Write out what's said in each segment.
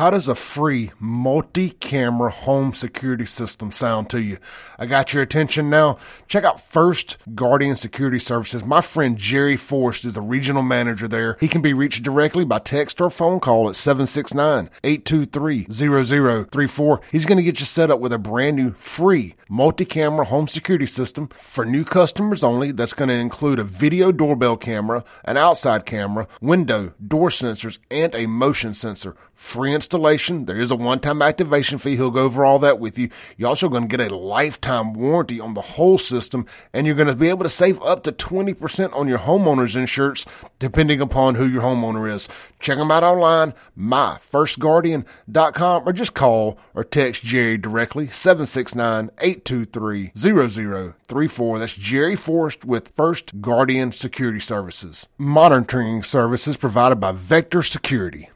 How does a free multi-camera home security system sound to you? I got your attention now. Check out First Guardian Security Services. My friend Jerry Forrest is the regional manager there. He can be reached directly by text or phone call at 769-823-0034. He's going to get you set up with a brand new free multi-camera home security system for new customers only. That's going to include a video doorbell camera, an outside camera, window, door sensors, and a motion sensor. Free. There is a one-time activation fee. He'll go over all that with you. You're also going to get a lifetime warranty on the whole system, and you're going to be able to save up to 20% on your homeowner's insurance, depending upon who your homeowner is. Check them out online, myfirstguardian.com, or just call or text Jerry directly, 769-823-0034. That's Jerry Forrest with First Guardian Security Services. Monitoring services provided by Vector Security.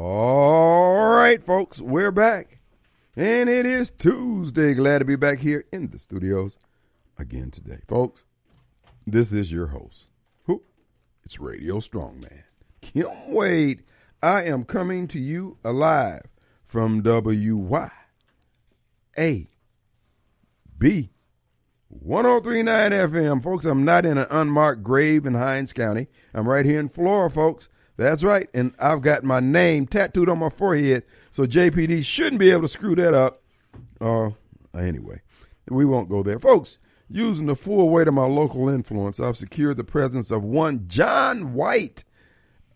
All right, folks, we're back. And it is Tuesday. Glad to be back here in the studios again today. Folks, this is your host. Who? It's Radio Strongman. Kim Wade. I am coming to you alive from WY A B 1039 FM. Folks, I'm not in an unmarked grave in Hinds County. I'm right here in Florida, folks. That's right. And I've got my name tattooed on my forehead, so JPD shouldn't be able to screw that up. Uh, anyway, we won't go there. Folks, using the full weight of my local influence, I've secured the presence of one John White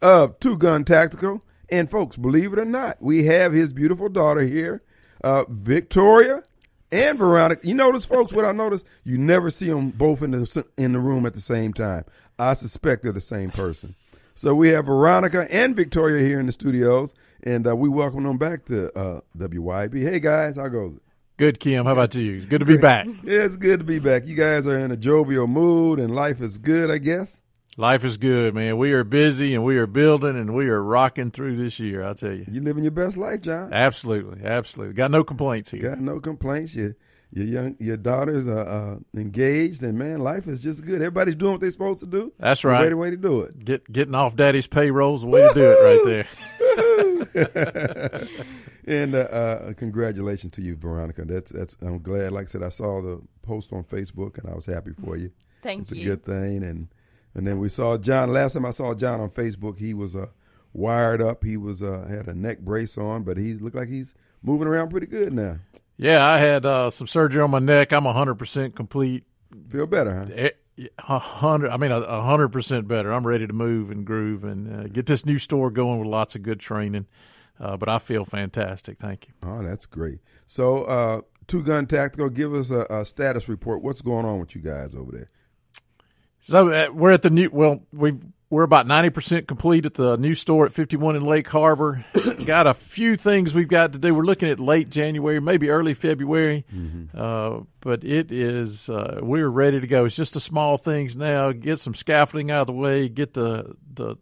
of Two Gun Tactical. And folks, believe it or not, we have his beautiful daughter here, uh, Victoria and Veronica. You notice, folks, what I noticed? You never see them both in the in the room at the same time. I suspect they're the same person. So we have Veronica and Victoria here in the studios, and uh, we welcome them back to uh, WYB. Hey guys, how goes it? Good, Kim. How about you? Good to be back. yeah, it's good to be back. You guys are in a jovial mood, and life is good, I guess. Life is good, man. We are busy and we are building and we are rocking through this year. I'll tell you. you're living your best life, John. Absolutely, absolutely. Got no complaints here. Got no complaints. You your young your daughters are uh, engaged and man life is just good. Everybody's doing what they're supposed to do. That's right. the way to do it. Get, getting off daddy's payrolls the way Woo-hoo! to do it right there. And uh, uh, congratulations to you veronica. That's that's i'm glad like i said i saw the post on facebook and i was happy for you. Thank it's you. it's a good thing. And and then we saw john last time i saw john on facebook he was uh, wired up. He was uh, had a neck brace on but he looked like he's moving around pretty good now yeah, I had uh, some surgery on my neck. I'm 100% complete. Feel better, huh? A hundred. I mean, a hundred percent better. I'm ready to move and groove and uh, get this new store going with lots of good training. Uh, but I feel fantastic. Thank you. Oh, that's great. So, uh, Two Gun Tactical, give us a, a, status report. What's going on with you guys over there? So uh, we're at the new. Well, we've we're about 90% complete at the new store at 51 in Lake Harbor. got a few things we've got to do. We're looking at late January, maybe early February. Mm-hmm. Uh, but it is, uh, we're ready to go. It's just the small things now. Get some scaffolding out of the way, get the, the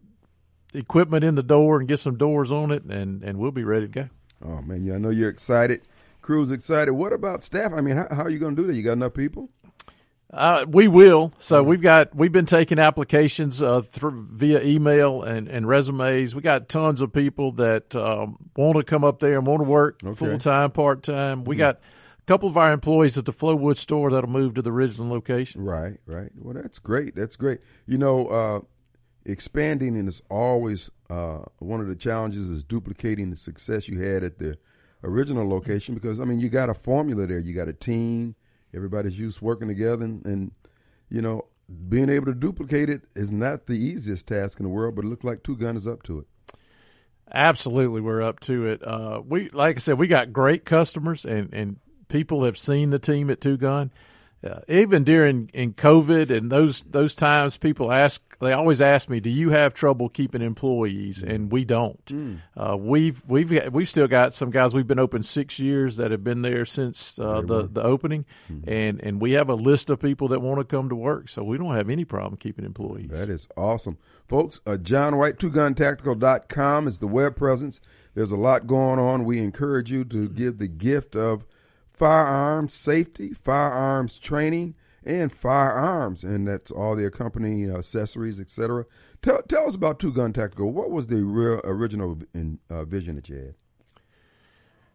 equipment in the door and get some doors on it, and, and we'll be ready to go. Oh, man. Yeah, I know you're excited. Crew's excited. What about staff? I mean, how, how are you going to do that? You got enough people? Uh, we will. So we've got we've been taking applications uh, through via email and, and resumes. We got tons of people that um, want to come up there and want to work okay. full time, part time. We mm-hmm. got a couple of our employees at the Flowood store that'll move to the original location. Right, right. Well, that's great. That's great. You know, uh, expanding is always uh, one of the challenges is duplicating the success you had at the original location because I mean you got a formula there. You got a team Everybody's used working together, and, and, you know, being able to duplicate it is not the easiest task in the world. But it looks like Two Gun is up to it. Absolutely, we're up to it. Uh, we, like I said, we got great customers, and and people have seen the team at Two Gun. Uh, even during in COVID and those those times, people ask they always ask me, "Do you have trouble keeping employees?" Mm. And we don't. Mm. Uh, we've we've we've still got some guys. We've been open six years that have been there since uh, the the opening, mm. and and we have a list of people that want to come to work. So we don't have any problem keeping employees. That is awesome, folks. Uh, John White, twoguntactical.com is the web presence. There's a lot going on. We encourage you to give the gift of firearms safety, firearms training, and firearms, and that's all the accompanying accessories, etc. Tell tell us about Two Gun Tactical. What was the real original in, uh, vision that you had?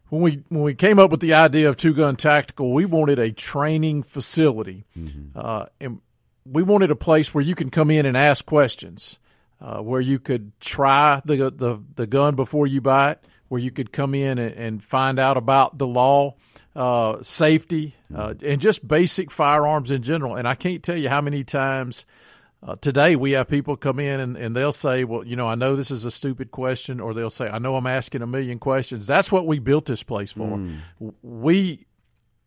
When we when we came up with the idea of Two Gun Tactical, we wanted a training facility, mm-hmm. uh, and we wanted a place where you can come in and ask questions, uh, where you could try the, the the gun before you buy it, where you could come in and, and find out about the law, uh, safety, uh, and just basic firearms in general. And I can't tell you how many times uh, today we have people come in and, and they'll say, well, you know, I know this is a stupid question, or they'll say, I know I'm asking a million questions. That's what we built this place for. Mm. We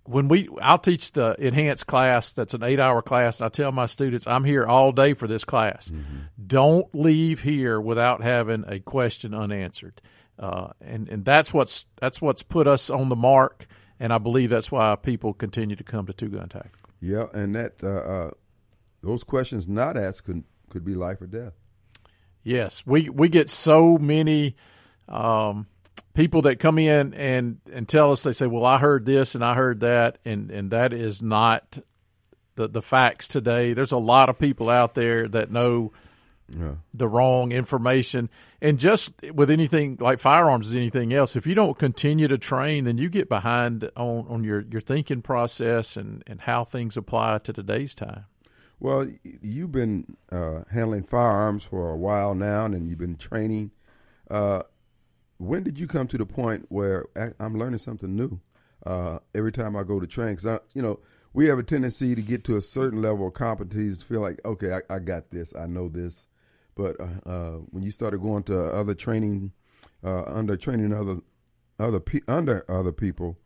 when we I'll teach the enhanced class that's an 8-hour class and I tell my students I'm here all day for this class. Mm-hmm. Don't leave here without having a question unanswered. Uh, and and that's what's that's what's put us on the mark and I believe that's why people continue to come to Two Gun Tactical. Yeah, and that uh, uh, those questions not asked could could be life or death. Yes, we we get so many um, people that come in and and tell us they say, "Well, I heard this and I heard that," and and that is not the the facts today. There's a lot of people out there that know yeah. the wrong information. And just with anything like firearms, as anything else, if you don't continue to train, then you get behind on, on your, your thinking process and, and how things apply to today's time. Well, you've been uh, handling firearms for a while now, and you've been training. Uh, when did you come to the point where I'm learning something new uh, every time I go to train? Because you know we have a tendency to get to a certain level of competence, feel like okay, I, I got this, I know this, but uh, uh, when you started going to other training, uh, under training other other pe- under other people,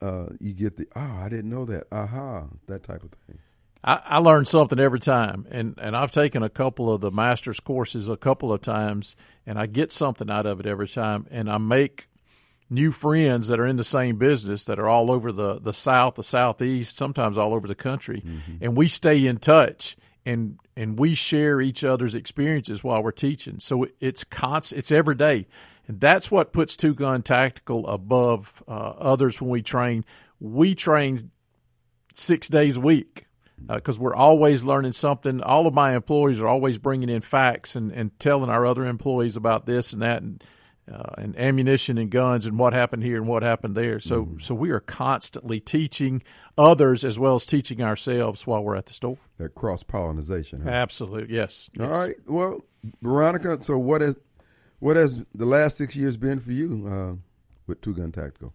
uh, you get the oh I didn't know that aha that type of thing. I, I learn something every time, and and I've taken a couple of the master's courses a couple of times, and I get something out of it every time, and I make new friends that are in the same business that are all over the, the South, the Southeast, sometimes all over the country. Mm-hmm. And we stay in touch and and we share each other's experiences while we're teaching. So it's constant, it's every day, and that's what puts Two Gun Tactical above uh, others when we train. We train six days a week because uh, we're always learning something. All of my employees are always bringing in facts and, and telling our other employees about this and that and uh, and ammunition and guns and what happened here and what happened there. So mm-hmm. so we are constantly teaching others as well as teaching ourselves while we're at the store. That cross pollination. Huh? Absolutely, yes, yes. All right. Well, Veronica, so what has what has the last six years been for you uh, with Two Gun Tactical?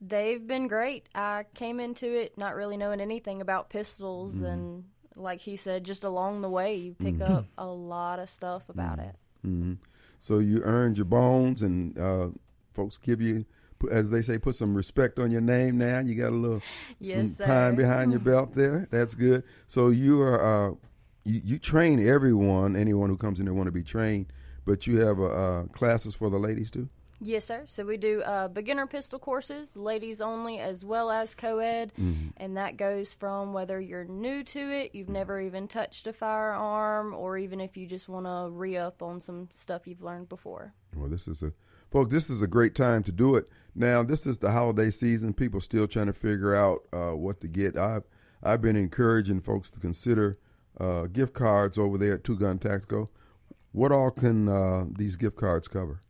They've been great. I came into it not really knowing anything about pistols, mm-hmm. and like he said, just along the way, you pick mm-hmm. up a lot of stuff about mm-hmm. it. Mm-hmm. So you earned your bones, and uh, folks give you, as they say, put some respect on your name. Now you got a little yes, some time behind your belt there. That's good. So you are uh, you, you, train everyone, anyone who comes in there want to be trained, but you have uh, classes for the ladies too. Yes, sir. So we do uh, beginner pistol courses, ladies only, as well as co ed. Mm-hmm. And that goes from whether you're new to it, you've never even touched a firearm, or even if you just want to re up on some stuff you've learned before. Well, this is a, folks, this is a great time to do it. Now, this is the holiday season. People still trying to figure out uh, what to get. I've, I've been encouraging folks to consider uh, gift cards over there at Two Gun Tactical. What all can uh, these gift cards cover?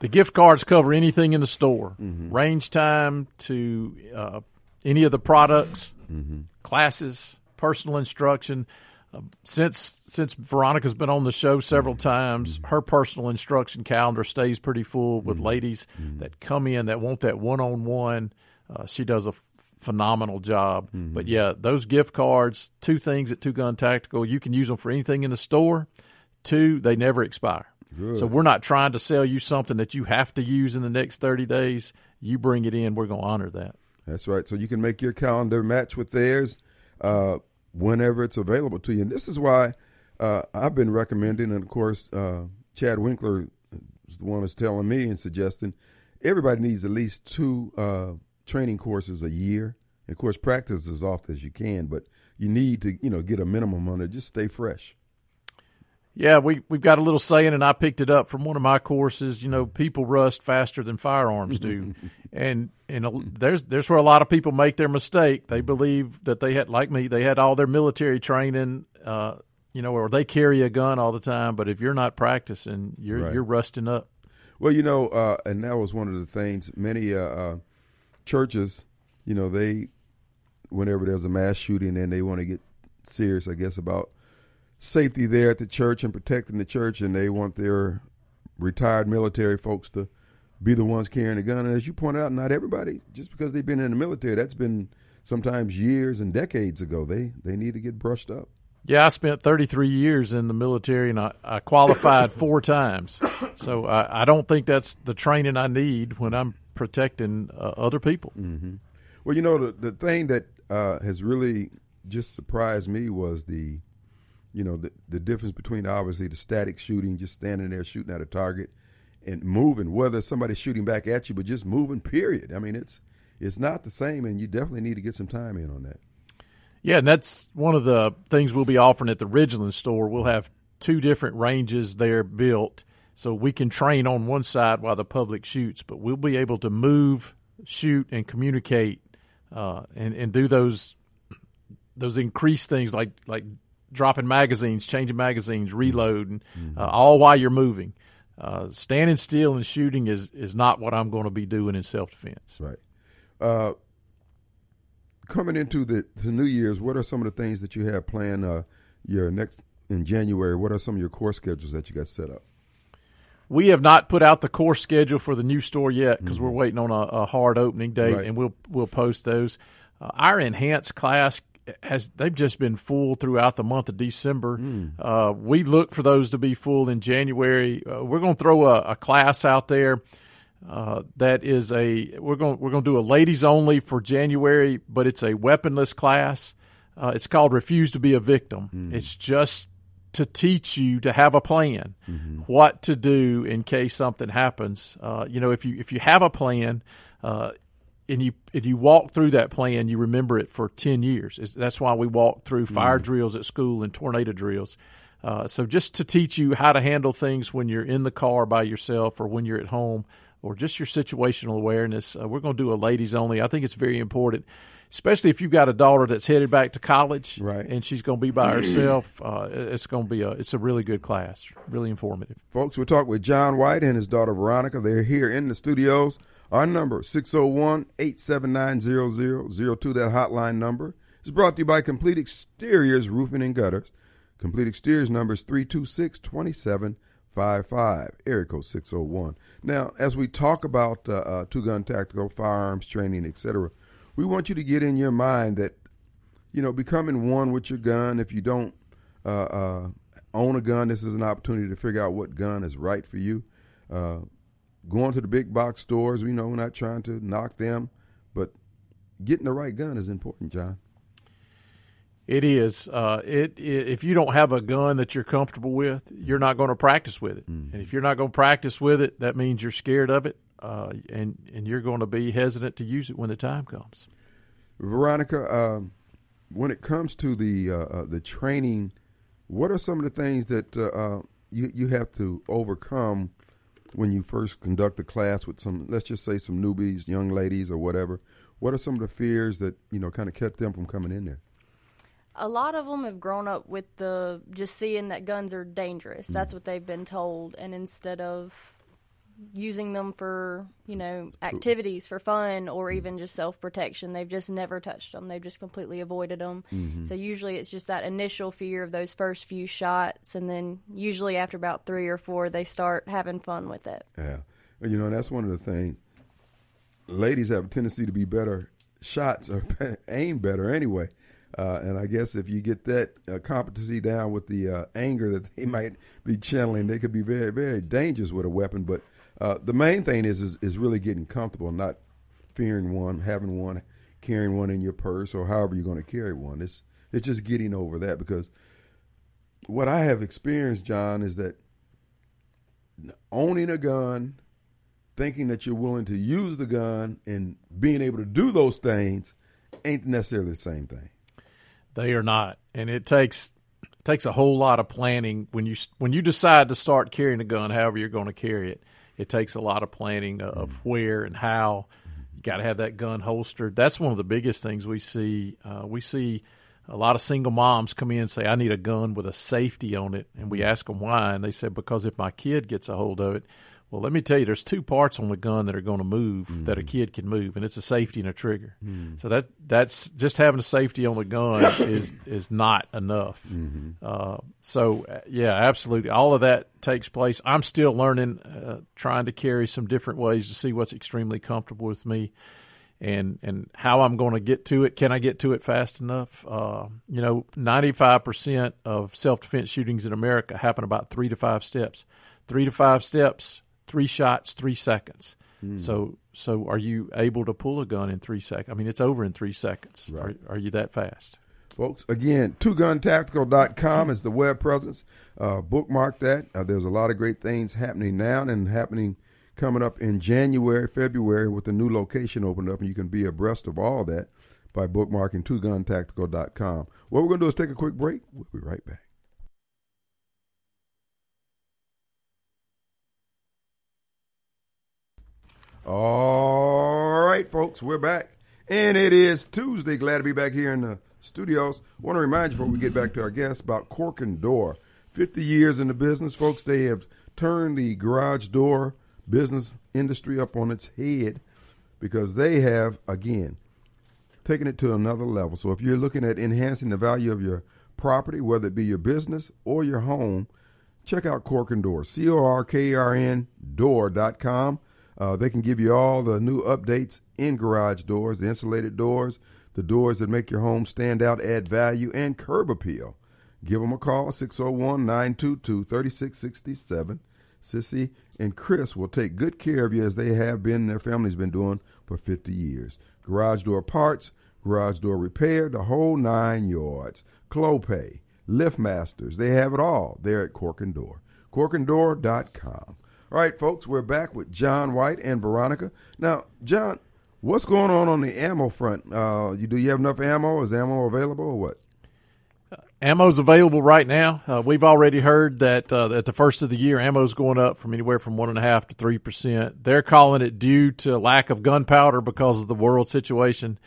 The gift cards cover anything in the store, mm-hmm. range time to uh, any of the products, mm-hmm. classes, personal instruction. Uh, since since Veronica's been on the show several mm-hmm. times, her personal instruction calendar stays pretty full with mm-hmm. ladies mm-hmm. that come in that want that one on one. She does a f- phenomenal job. Mm-hmm. But yeah, those gift cards, two things at Two Gun Tactical, you can use them for anything in the store. Two, they never expire. Good. So we're not trying to sell you something that you have to use in the next 30 days. You bring it in, we're going to honor that. That's right. So you can make your calendar match with theirs uh, whenever it's available to you. And this is why uh, I've been recommending, and of course, uh, Chad Winkler is the one that's telling me and suggesting everybody needs at least two uh, training courses a year. And of course, practice as often as you can, but you need to, you know, get a minimum on it. Just stay fresh. Yeah, we we've got a little saying, and I picked it up from one of my courses. You know, people rust faster than firearms do, and and a, there's there's where a lot of people make their mistake. They believe that they had, like me, they had all their military training. Uh, you know, or they carry a gun all the time. But if you're not practicing, you're Right. you're rusting up. Well, you know, uh, and that was one of the things. Many uh, uh, churches, you know, they whenever there's a mass shooting and they want to get serious, I guess, about safety there at the church and protecting the church, and they want their retired military folks to be the ones carrying the gun. And as you pointed out, not everybody, just because they've been in the military, that's been sometimes years and decades ago. They they need to get brushed up. Yeah, I spent 33 years in the military and I, I qualified four times. So I, I don't think that's the training I need when I'm protecting uh, other people. Well, you know, the the thing that uh, has really just surprised me was the, you know, the the difference between obviously the static shooting, just standing there shooting at a target, and moving. Whether somebody's shooting back at you, but just moving. Period. I mean, it's it's not the same, and you definitely need to get some time in on that. Yeah, and that's one of the things we'll be offering at the Ridgeland store. We'll have two different ranges there built so we can train on one side while the public shoots, but we'll be able to move, shoot, and communicate uh, and, and do those those increased things like like dropping magazines, changing magazines, reloading, uh, all while you're moving. Uh, standing still and shooting is, is not what I'm going to be doing in self defense. Right. Uh, coming into the, the New Year's, what are some of the things that you have planned? Uh, your next in January. What are some of your course schedules that you got set up? We have not put out the course schedule for the new store yet because we're waiting on a, a hard opening date, Right. and we'll we'll post those. Uh, our enhanced class has they've just been full throughout the month of December. Uh, we look for those to be full in January. Uh, we're going to throw a, a class out there uh, that is a we're going we're going to do a ladies only for January, but it's a weaponless class. Uh, it's called Refuse to be a Victim. It's just to teach you to have a plan, what to do in case something happens. Uh, you know, if you if you have a plan. Uh, and you and you walk through that plan, you remember it for ten years. It's- That's why we walk through fire drills at school and tornado drills. Uh, so just to teach you how to handle things when you're in the car by yourself or when you're at home, or just your situational awareness. Uh, we're going to do a ladies only. I think it's very important, especially if you've got a daughter that's headed back to college, Right. And she's going to be by herself. Uh, it's going to be a it's a really good class, really informative. Folks, we're talking with John White and his daughter Veronica. They're here in the studios. Our number, 601-879-0002, that hotline number, is brought to you by Complete Exteriors Roofing and Gutters. Complete Exteriors number is 326-2755, area code 601. Now, as we talk about uh, uh, two-gun tactical firearms training, etc., we want you to get in your mind that you know, becoming one with your gun. If you don't uh, uh, own a gun, this is an opportunity to figure out what gun is right for you. Going to the big box stores, we know we're not trying to knock them, but getting the right gun is important, John. It is. Uh, it, i if you don't have a gun that you're comfortable with, you're not going to practice with it. And if you're not going to practice with it, that means you're scared of it, uh, and and you're going to be hesitant to use it when the time comes. Veronica, um, when it comes to the uh, uh, the training, what are some of the things that uh, uh, you you have to overcome when you first conduct a class with some, let's just say, some newbies, young ladies, or whatever? What are some of the fears that you know kind of kept them from coming in there? a lot of them have grown up with the just seeing that guns are dangerous. Mm-hmm. That's what they've been told, and instead of using them for you know activities for fun or even just self protection, they've just never touched them. They've just completely avoided them. So usually it's just that initial fear of those first few shots, and then usually after about three or four, they start having fun with it. Yeah, you know that's one of the things. Ladies have a tendency to be better shots or aim better anyway, uh, and I guess if you get that uh, competency down with the uh, anger that they might be channeling, they could be very very dangerous with a weapon. But uh, the main thing is, is is really getting comfortable, not fearing one, having one, carrying one in your purse or however you're going to carry one. It's it's just getting over that because what I have experienced, John, is that owning a gun, thinking that you're willing to use the gun, and being able to do those things ain't necessarily the same thing. They are not, and it takes takes a whole lot of planning when you when you decide to start carrying a gun. However, you're going to carry it. It takes a lot of planning of where and how. You got to have that gun holstered. That's one of the biggest things we see. Uh, we see a lot of single moms come in and say, "I need a gun with a safety on it," and we ask them why, and they said because if my kid gets a hold of it, well, let me tell you, there's two parts on the gun that are going to move mm. that a kid can move, and it's a safety and a trigger. Mm. So that that's just having a safety on the gun is is not enough. Mm-hmm. Uh, so uh, yeah, absolutely, all of that takes place. I'm still learning, uh, trying to carry some different ways to see what's extremely comfortable with me. And and how I'm going to get to it? Can I get to it fast enough? Uh, you know, 95 percent of self defense shootings in America happen about three to five steps. Three to five steps three shots, three seconds. Mm. So, so are you able to pull a gun in three seconds? I mean, it's over in three seconds. Right. Are, are you that fast? Folks, again, twoguntactical.com is the web presence. Uh, bookmark that. Uh, there's a lot of great things happening now and happening coming up in January, February with the new location opened up, and you can be abreast of all that by bookmarking twoguntactical.com. What we're going to do is take a quick break. We'll be right back. All right, folks, we're back. And it is Tuesday. Glad to be back here in the studios. want to remind you before we get back to our guests about Corkern Door. 50 years in the business, folks. They have turned the garage door business industry up on its head because they have, again, taken it to another level. So if you're looking at enhancing the value of your property, whether it be your business or your home, check out Corkern Door, C O R K R N door.com. Uh, they can give you all the new updates in garage doors, the insulated doors, the doors that make your home stand out, add value, and curb appeal. Give them a call, 601 922 3667. Sissy and Chris will take good care of you as they have been, their family's been doing for 50 years. Garage door parts, garage door repair, the whole nine yards. Clopay, Liftmasters, they have it all there at Corkern Door. CorkernDoor.com. All right, folks, we're back with John White and Veronica. Now, John, what's going on on the ammo front? Uh, you do you have enough ammo? Is ammo available or what? Uh, ammo's available right now. Uh, we've already heard that uh, at the first of the year, ammo's going up from anywhere from one and a half to three percent. They're calling it due to lack of gunpowder because of the world situation.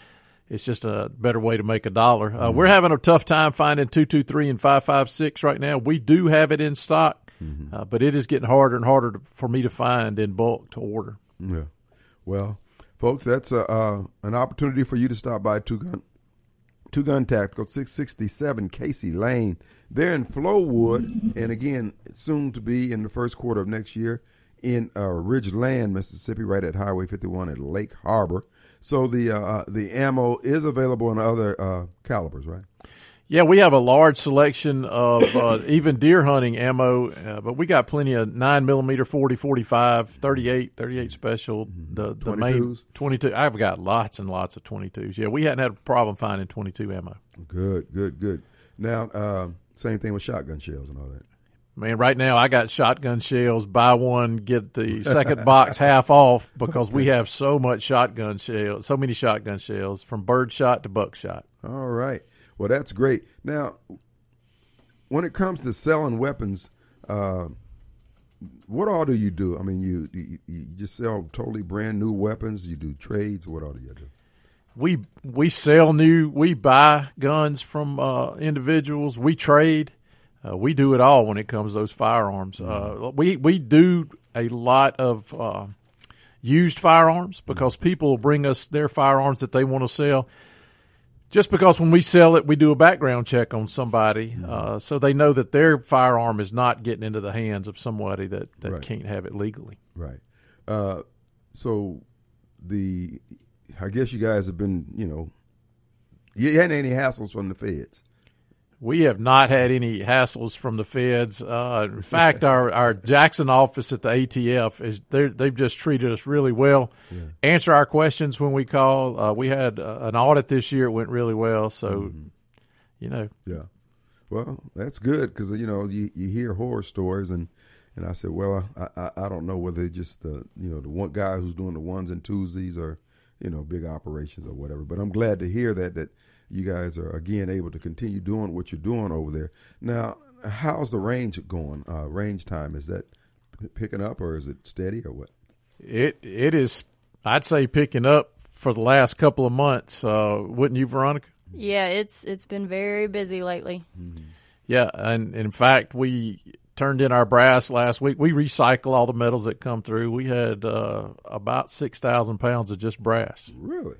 It's just a better way to make a dollar. Mm-hmm. We're having a tough time finding two two three and five five six right now. We do have it in stock. Mm-hmm. Uh, but it is getting harder and harder to, for me to find in bulk to order. Yeah. Well, folks, that's a, uh, an opportunity for you to stop by Two Gun Two Gun Tactical, 667 Casey Lane. They're in Flowood, and again, soon to be in the first quarter of next year in uh, Ridgeland, Mississippi, right at Highway 51 at Lake Harbor. So the uh, uh the ammo is available in other uh, calibers, right? Yeah, we have a large selection of uh, even deer hunting ammo, uh, but we got plenty of 9 millimeter, 40, 45, 38, 38 special, mm-hmm. the, the 22s. main 22. I've got lots and lots of 22s. Yeah, we hadn't had a problem finding 22 ammo. Good, good, good. Now, uh, same thing with shotgun shells and all that. Man, right now I got shotgun shells. Buy one, get the second box half off because we have so much shotgun shells, so many shotgun shells from birdshot to buckshot. All right. Well, that's great. Now, when it comes to selling weapons, uh, what all do you do? I mean, you, you, you just sell totally brand new weapons. You do trades. What all do you do? We we sell new. We buy guns from uh, individuals. We trade. Uh, we do it all when it comes to those firearms. Mm-hmm. Uh, we we do a lot of uh, used firearms because people will bring us their firearms that they want to sell just because when we sell it, we do a background check on somebody, mm-hmm. uh, so they know that their firearm is not getting into the hands of somebody that, that right. can't have it legally. Right. Uh, so the, I guess you guys have been, you know, you hadn't any hassles from the feds. We have not had any hassles from the feds. Uh, in fact, our, our Jackson office at the ATF is they've just treated us really well. Yeah. Answer our questions when we call. Uh, we had uh, an audit this year; it went really well. So, mm-hmm. you know, yeah. Well, that's good because you know you, you hear horror stories and and I said, well, I, I, I don't know whether just the you know the one guy who's doing the ones and twosies or you know big operations or whatever. But I'm glad to hear that that you guys are again able to continue doing what you're doing over there. Now, how's the range going? Uh, range time is that p- picking up or is it steady or what? It it is. I'd say picking up for the last couple of months. Uh, wouldn't you, Veronica? Yeah, it's it's been very busy lately. Yeah, and in fact, we turned in our brass last week. We recycle all the metals that come through. We had uh, about six thousand pounds of just brass. Really?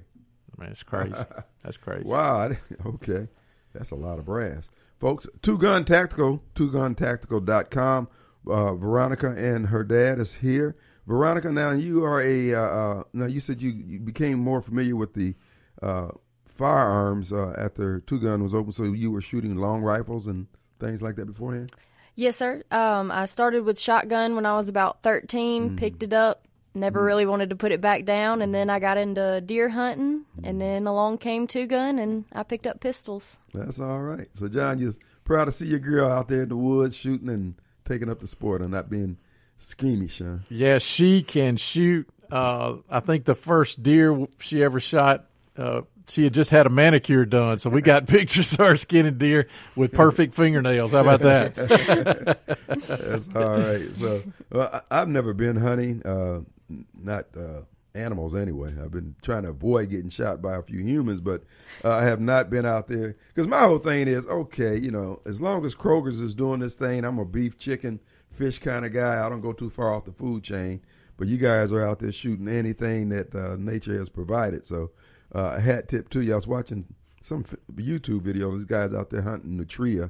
I mean, it's crazy. That's crazy. Wow. I Okay. That's a lot of brass. Folks, Two Gun Tactical, twoguntactical.com. Uh, Veronica and her dad is here. Veronica, now you are a, uh, uh, now you said you, you became more familiar with the uh, firearms uh, after Two Gun was open, so you were shooting long rifles and things like that beforehand? Yes, sir. Um, I started with shotgun when I was about 13, picked it up, never really wanted to put it back down, and then I got into deer hunting, and then along came two gun, and I picked up pistols. That's all right. So, John, you're proud to see your girl out there in the woods shooting and taking up the sport and not being schemish, huh? Yeah, she can shoot. Uh, I think the first deer she ever shot, uh, she had just had a manicure done, so we got pictures of her skinning deer with perfect fingernails. How about that? That's all right. So well, I, I've never been hunting, uh, n- not uh, animals anyway. I've been trying to avoid getting shot by a few humans, but uh, I have not been out there because my whole thing is okay. You know, as long as Kroger's is doing this thing, I'm a beef, chicken, fish kind of guy. I don't go too far off the food chain. But you guys are out there shooting anything that uh, nature has provided. So uh, hat tip to you. I was watching some YouTube video. These guys out there hunting nutria.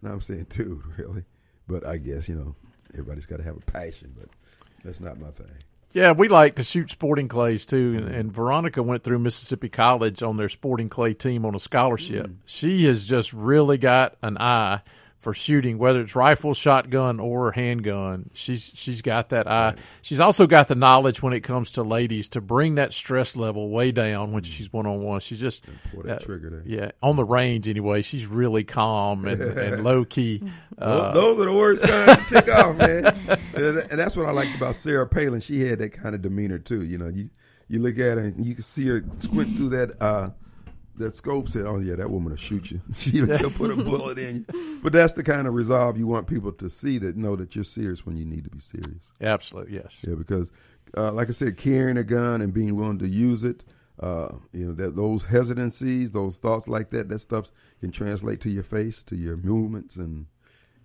And I'm saying, dude, really? But I guess, you know, everybody's got to have a passion, but that's not my thing. Yeah, we like to shoot sporting clays too, and, mm-hmm. and Veronica went through Mississippi College on their sporting clay team on a scholarship. Mm. She has just really got an eye for shooting, whether it's rifle, shotgun, or handgun. She's she's got that eye. She's also got the knowledge when it comes to ladies to bring that stress level way down when she's one on one. She's just uh, trigger there. yeah on the range anyway. She's really calm and, and low key. Uh, Those are the worst kind to tick off, man. And and that's what I liked about Sarah Palin. She had that kind of demeanor too. You know, you you look at her and you can see her squint through that uh, that scope. Said, "Oh yeah, that woman will shoot you. She'll put a bullet in you." But that's the kind of resolve you want people to see that know that you're serious when you need to be serious. absolutely yes. Yeah, because uh, like I said, carrying a gun and being willing to use it, uh, you know, that those hesitancies, those thoughts like that, that stuff can translate to your face, to your movements, and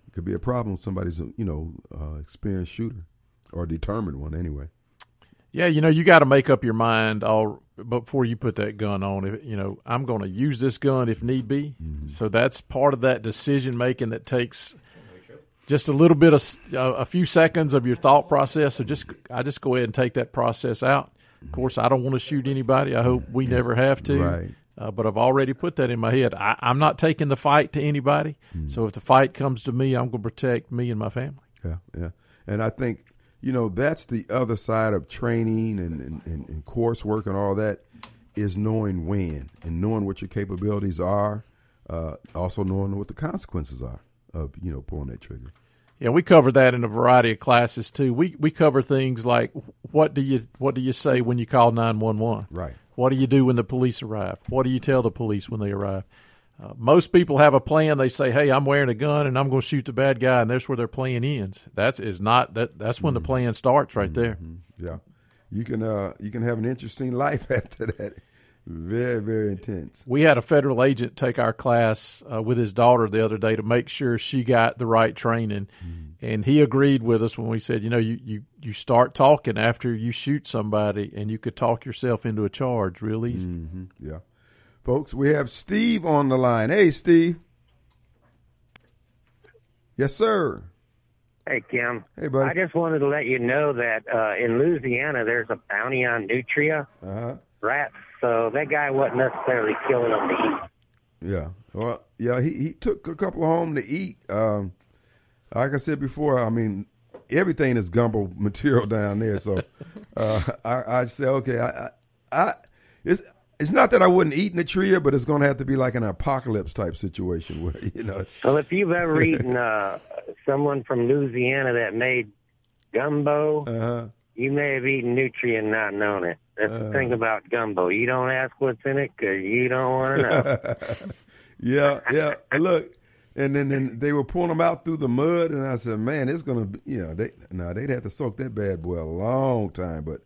it could be a problem. Somebody's, you know, uh, experienced shooter or determined one anyway. Yeah, you know, you got to make up your mind all before you put that gun on. If, you know, I'm going to use this gun if need be. Mm-hmm. So that's part of that decision making that takes just a little bit of a few seconds of your thought process. So just I just go ahead and take that process out. Of mm-hmm. course, I don't want to shoot anybody. I hope we never have to. Right. Uh, but I've already put that in my head. I, I'm not taking the fight to anybody. Mm. So if the fight comes to me, I'm going to protect me and my family. Yeah, yeah. And I think, you know, that's the other side of training and, and, and, and coursework and all that is knowing when and knowing what your capabilities are, uh, also knowing what the consequences are of, you know, pulling that trigger. Yeah, we cover that in a variety of classes too. We we cover things like what do you what do you say when you call nine one one? Right. What do you do when the police arrive? What do you tell the police when they arrive? Uh, most people have a plan. They say, "Hey, I'm wearing a gun and I'm going to shoot the bad guy," and that's where their plan ends. That's is not that. That's when the plan starts, right there. Yeah, you can uh, you can have an interesting life after that. Very very intense. We had a federal agent take our class uh, with his daughter the other day to make sure she got the right training, and he agreed with us when we said, you know, you, you, you start talking after you shoot somebody, and you could talk yourself into a charge real easy. hmm Yeah, folks, we have Steve on the line. Hey, Steve. Yes, sir. Hey, Kim. Hey, buddy. I just wanted to let you know that uh, in Louisiana, there's a bounty on nutria Uh huh. rats. So that guy wasn't necessarily killing them to eat. Yeah. Well, yeah, he, he took a couple home to eat. Um, like I said before, I mean, everything is gumbo material down there. So uh, I, I say, okay, I, I, I, it's it's not that I wouldn't eat nutria, but it's going to have to be like an apocalypse type situation where you know it's Well, if you've ever eaten uh, someone from Louisiana that made gumbo, uh you may have eaten nutria and not known it. That's the thing about gumbo. You don't ask what's in it because you don't want to know. Yeah, yeah. Look, and then, then they were pulling them out through the mud, and I said, "Man, it's gonna be, you know, they now they'd have to soak that bad boy a long time." But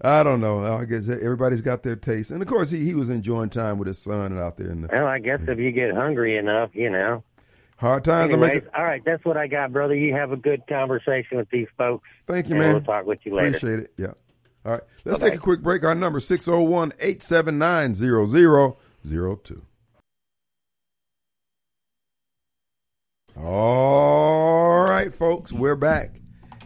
I don't know. I guess everybody's got their taste, and of course, he, he was enjoying time with his son out there in the well, I guess if you get hungry enough, you know. hard times. Anyways, all right, that's what I got, brother. You have a good conversation with these folks. Thank you, man. We'll talk with you later. Appreciate it. Yeah. All right. Let's Bye-bye. take a quick break. Our number 601 879 0002. All right, folks, we're back.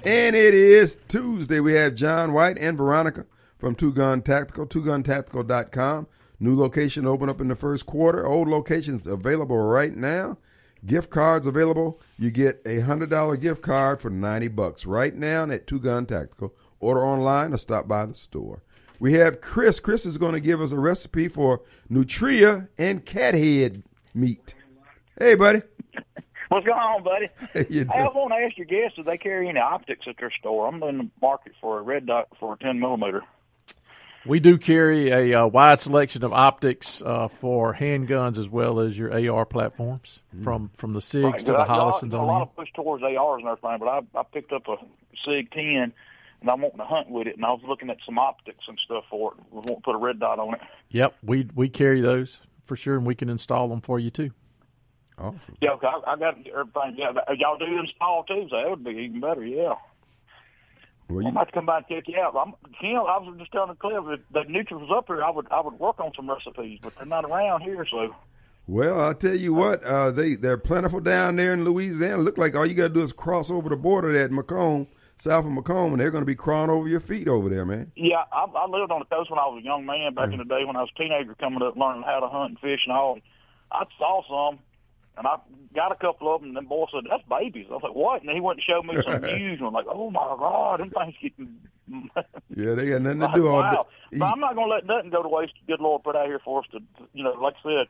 And it is Tuesday. We have John White and Veronica from Two Gun Tactical, twoguntactical.com. New location open up in the first quarter. Old locations available right now. Gift cards available. You get a hundred dollar gift card for ninety bucks right now at Two Gun Tactical. Order online or stop by the store. We have Chris. Chris is going to give us a recipe for nutria and cathead meat. Hey, buddy. What's going on, buddy? You Hey, I want to ask your guests if they carry any optics at their store. I'm in the market for a red dot for a 10 millimeter. We do carry a uh, wide selection of optics uh, for handguns as well as your AR platforms, from from the SIGs Right, to 'cause the I- y'all- Holosuns A on lot in. of push towards ARs and everything, but I, I picked up a SIG 10 and I'm wanting to hunt with it, and I was looking at some optics and stuff for it. We want to put a red dot on it. Yep, we we carry those for sure, and we can install them for you too. Awesome. Yeah, I, I got everything. Yeah, y'all do install too, so that would be even better. Yeah. Well, I you, might have to come by and check you out. I'm, Kim, I was just telling Cliff that the was up here. I would I would work on some recipes, but they're not around here. So well, I'll tell you what. Uh, they they're plentiful down there in Louisiana. Look like all you got to do is cross over the border at McComb, south of McComb, and they're going to be crawling over your feet over there, man. Yeah, I, I lived on the coast when I was a young man back in the day when I was a teenager coming up learning how to hunt and fish and all. I saw some, and I got a couple of them, and then boy said, that's babies. I was like, what? And he went and showed me some news, and I'm like, oh, my God, them things getting... Yeah, they got nothing to like, do all wow. day. But I'm not going to let nothing go to waste. Good Lord put out here for us to, you know, like I said,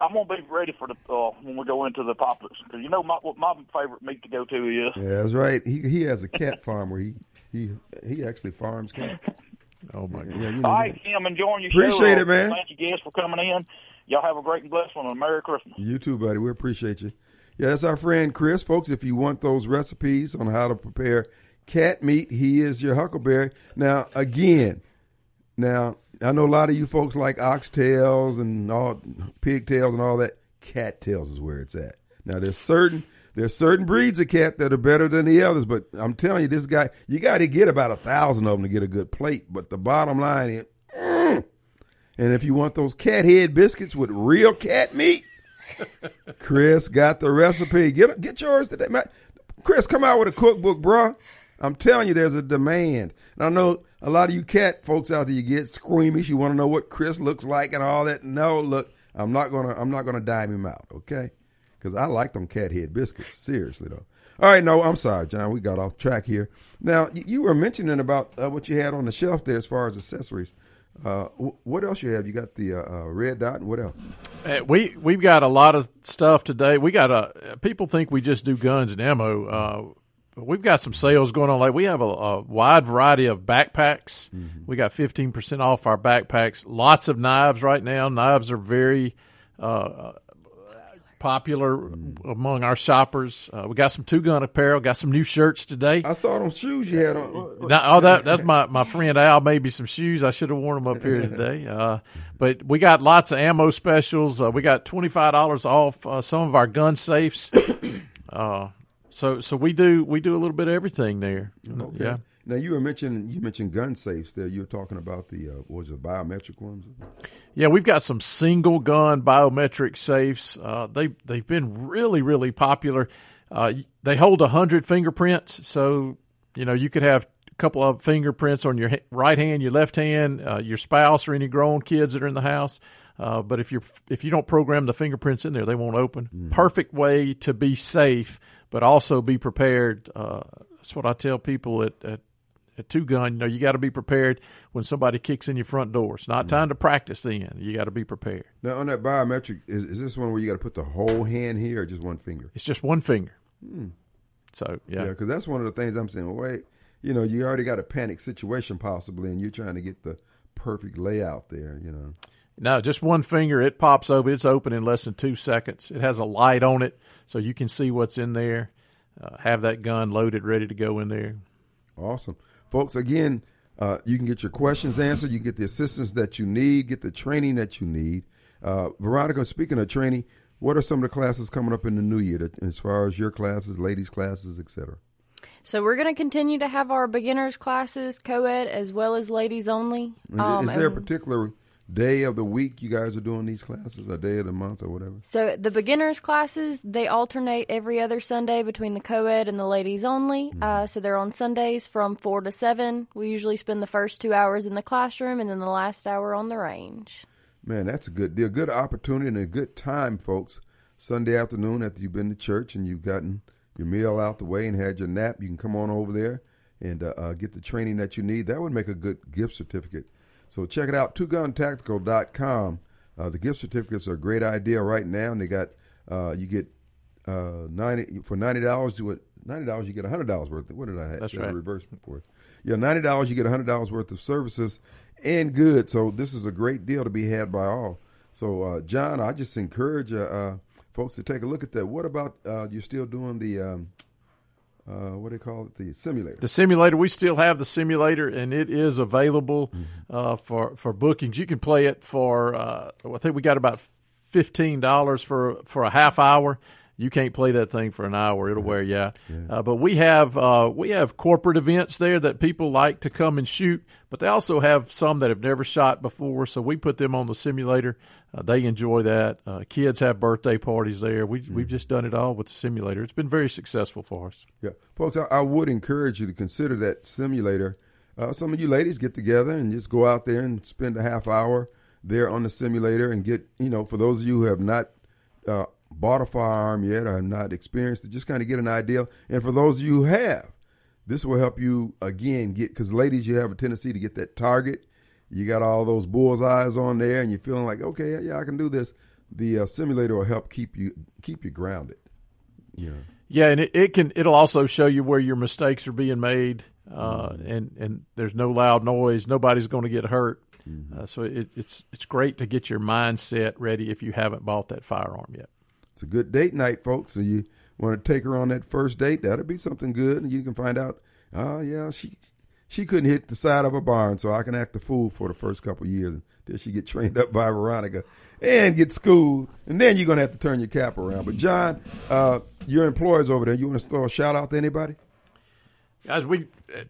I'm going to be ready for the uh, when we go into the poplars. Because you know my, what my favorite meat to go to is. Yeah, that's right. He he has a cat farm where he he he actually farms cats. Oh my god! Yeah, you know, All right, Kim, enjoying your Appreciate show. Appreciate it, man. Thank you, guys, for coming in. Y'all have a great and blessed one, and Merry Christmas. You too, buddy. We appreciate you. Yeah, that's our friend Chris. Folks, if you want those recipes on how to prepare cat meat, he is your huckleberry. Now, again, now I know a lot of you folks like oxtails and all pigtails and all that. Cat tails is where it's at. Now there's certain there's certain breeds of cat that are better than the others, but I'm telling you, this guy, you got to get about a thousand of them to get a good plate. But the bottom line is. And if you want those cat head biscuits with real cat meat, Chris got the recipe. Get get yours today, man. Chris, come out with a cookbook, bruh. I'm telling you, there's a demand. And I know a lot of you cat folks out there, you get squeamish. You want to know what Chris looks like and all that. No, look, I'm not gonna I'm not gonna dime him out, okay? Because I like them cat head biscuits. Seriously though. All right, no, I'm sorry, John. We got off track here. Now you, you were mentioning about uh, what you had on the shelf there as far as accessories. Uh, wh- what else you have? You got the uh, uh, red dot and what else? Uh, we we've got a lot of stuff today. We got a people think we just do guns and ammo. Uh, but we've got some sales going on. Like we have a, a wide variety of backpacks. We got fifteen percent off our backpacks. Lots of knives right now. Knives are very uh, popular among our shoppers. Uh, we got some two gun apparel. Got some new shirts today. I saw them shoes you had on. Now, oh, that that's my, my friend Al. Maybe some shoes. I should have worn them up here today. Uh, but we got lots of ammo specials. Uh, we got twenty five dollars off uh, some of our gun safes. uh, so so we do we do a little bit of everything there. Okay. Yeah. Now you were mentioning you mentioned gun safes there. You were talking about the uh, was it biometric ones? Yeah, we've got some single gun biometric safes. Uh, they they've been really really popular. Uh, they hold a hundred fingerprints, so you know you could have a couple of fingerprints on your right hand, your left hand, uh, your spouse, or any grown kids that are in the house. Uh, but if you if you don't program the fingerprints in there, they won't open. Perfect way to be safe, but also be prepared. Uh, that's what I tell people at, at at two gun, you know, you got to be prepared when somebody kicks in your front door. It's not time to practice then. You got to be prepared. Now on that biometric, is, is this one where you got to put the whole hand here or just one finger? It's just one finger. So, Yeah, yeah. because that's one of the things I'm saying. Well, wait, you know, you already got a panic situation possibly, and you're trying to get the perfect layout there. You know. No, just one finger, it pops open. It's open in less than two seconds. It has a light on it, so you can see what's in there. Uh, have that gun loaded, ready to go in there. Awesome, folks. Again, uh, you can get your questions answered. You get the assistance that you need. Get the training that you need. Uh, Veronica, speaking of training, what are some of the classes coming up in the new year, that, as far as your classes, ladies' classes, etc.? So we're going to continue to have our beginners classes, co-ed as well as ladies only. Um, is there a particular day of the week you guys are doing these classes, a day of the month, or whatever? So the beginners classes they alternate every other Sunday between the co-ed and the ladies only. Mm-hmm. Uh, so they're on Sundays from four to seven. We usually spend the first two hours in the classroom and then the last hour on the range. Man, that's a good deal, good opportunity, and a good time, folks. Sunday afternoon after you've been to church and you've gotten your meal out the way and had your nap, you can come on over there and uh, uh, get the training that you need. That would make a good gift certificate so check it out, twoguntactical.com. Uh, the gift certificates are a great idea right now, and they got uh, you get uh, ninety for ninety dollars. Do it ninety dollars, you get hundred dollars worth. Of, what did I have? That's right. Reverse for yeah, ninety dollars, you get hundred dollars worth of services and good. So this is a great deal to be had by all. So uh, John, I just encourage uh, uh, folks to take a look at that. What about you're still doing the um, uh, what do you call it? The simulator. The simulator. We still have the simulator, and it is available mm-hmm. uh, for for bookings. You can play it for. Uh, I think we got about fifteen dollars for for a half hour. You can't play that thing for an hour; it'll wear you out. Yeah. Uh, but we have uh, we have corporate events there that people like to come and shoot, but they also have some that have never shot before. So we put them on the simulator. Uh, they enjoy that. Uh, kids have birthday parties there. We mm. we've just done it all with the simulator. It's been very successful for us. Yeah, folks, I, I would encourage you to consider that simulator. Uh, some of you ladies get together and just go out there and spend a half hour there on the simulator and get you know for those of you who have not uh, bought a firearm yet or have not experienced it, just kind of get an idea. And for those of you who have, this will help you again get because ladies, you have a tendency to get that target. You got all those bullseyes on there, and you're feeling like, okay, yeah, I can do this. The uh, simulator will help keep you keep you grounded. Yeah, yeah, and it, it can. It'll also show you where your mistakes are being made, uh, mm-hmm. and and there's no loud noise. Nobody's going to get hurt. Mm-hmm. Uh, so it, it's it's great to get your mindset ready if you haven't bought that firearm yet. It's a good date night, folks. So you want to take her on that first date? That'll be something good, and you can find out. Oh yeah, she she couldn't hit the side of a barn, so I can act the fool for the first couple years until she get trained up by Veronica and get schooled, and then you're gonna have to turn your cap around. But John, uh, your employers over there, you want to throw a shout out to anybody? Guys, we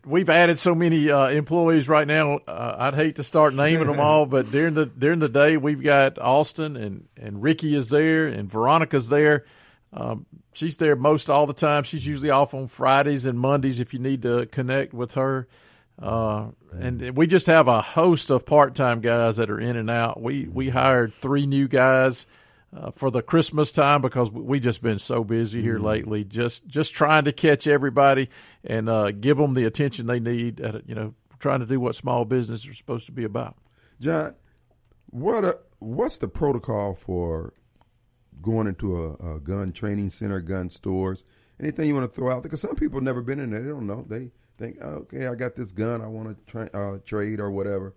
we've added so many uh, employees right now. Uh, I'd hate to start naming them all, but during the during the day, we've got Austin and and Ricky is there, and Veronica's there. Um, she's there most all the time. She's usually off on Fridays and Mondays if you need to connect with her. Uh, and we just have a host of part time guys that are in and out. We we hired three new guys uh, for the Christmas time because we just been so busy here mm-hmm. lately. Just just trying to catch everybody and uh, give them the attention they need. At, you know, trying to do what small business are supposed to be about. John, what a, what's the protocol for going into a, a gun training center, gun stores? Anything you want to throw out there? Because some people never been in there. They don't know. They think, okay, I got this gun. I want to tra- uh, trade or whatever.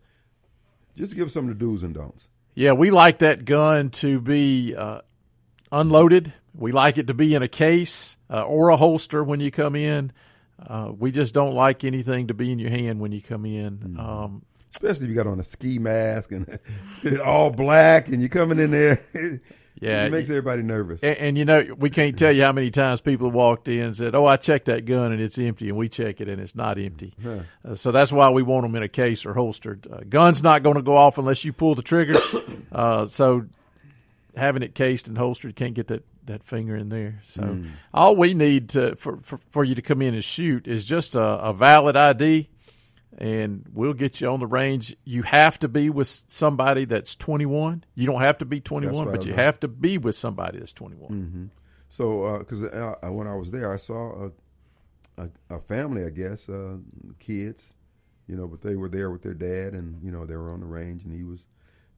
Just give some of the do's and don'ts. Yeah, we like that gun to be uh, unloaded. We like it to be in a case uh, or a holster when you come in. Uh, we just don't like anything to be in your hand when you come in. Mm-hmm. Um, Especially if you got on a ski mask and all black and you're coming in there. Yeah, it makes everybody nervous. And, and, you know, we can't tell you how many times people have walked in and said, "Oh, I checked that gun and it's empty," and we check it and it's not empty. Huh. Uh, so that's why we want them in a case or holstered. Uh, gun's not going to go off unless you pull the trigger. uh, so having it cased and holstered can't get that that finger in there. So mm. all we need to for, for, for you to come in and shoot is just a, a valid ID and we'll get you on the range. You have to be with somebody that's 21. You don't have to be 21, right, but you right. have to be with somebody that's 21. Mm-hmm. So, because uh, uh, when I was there, I saw a, a, a family, I guess, uh, kids, you know, but they were there with their dad, and you know, they were on the range, and he was,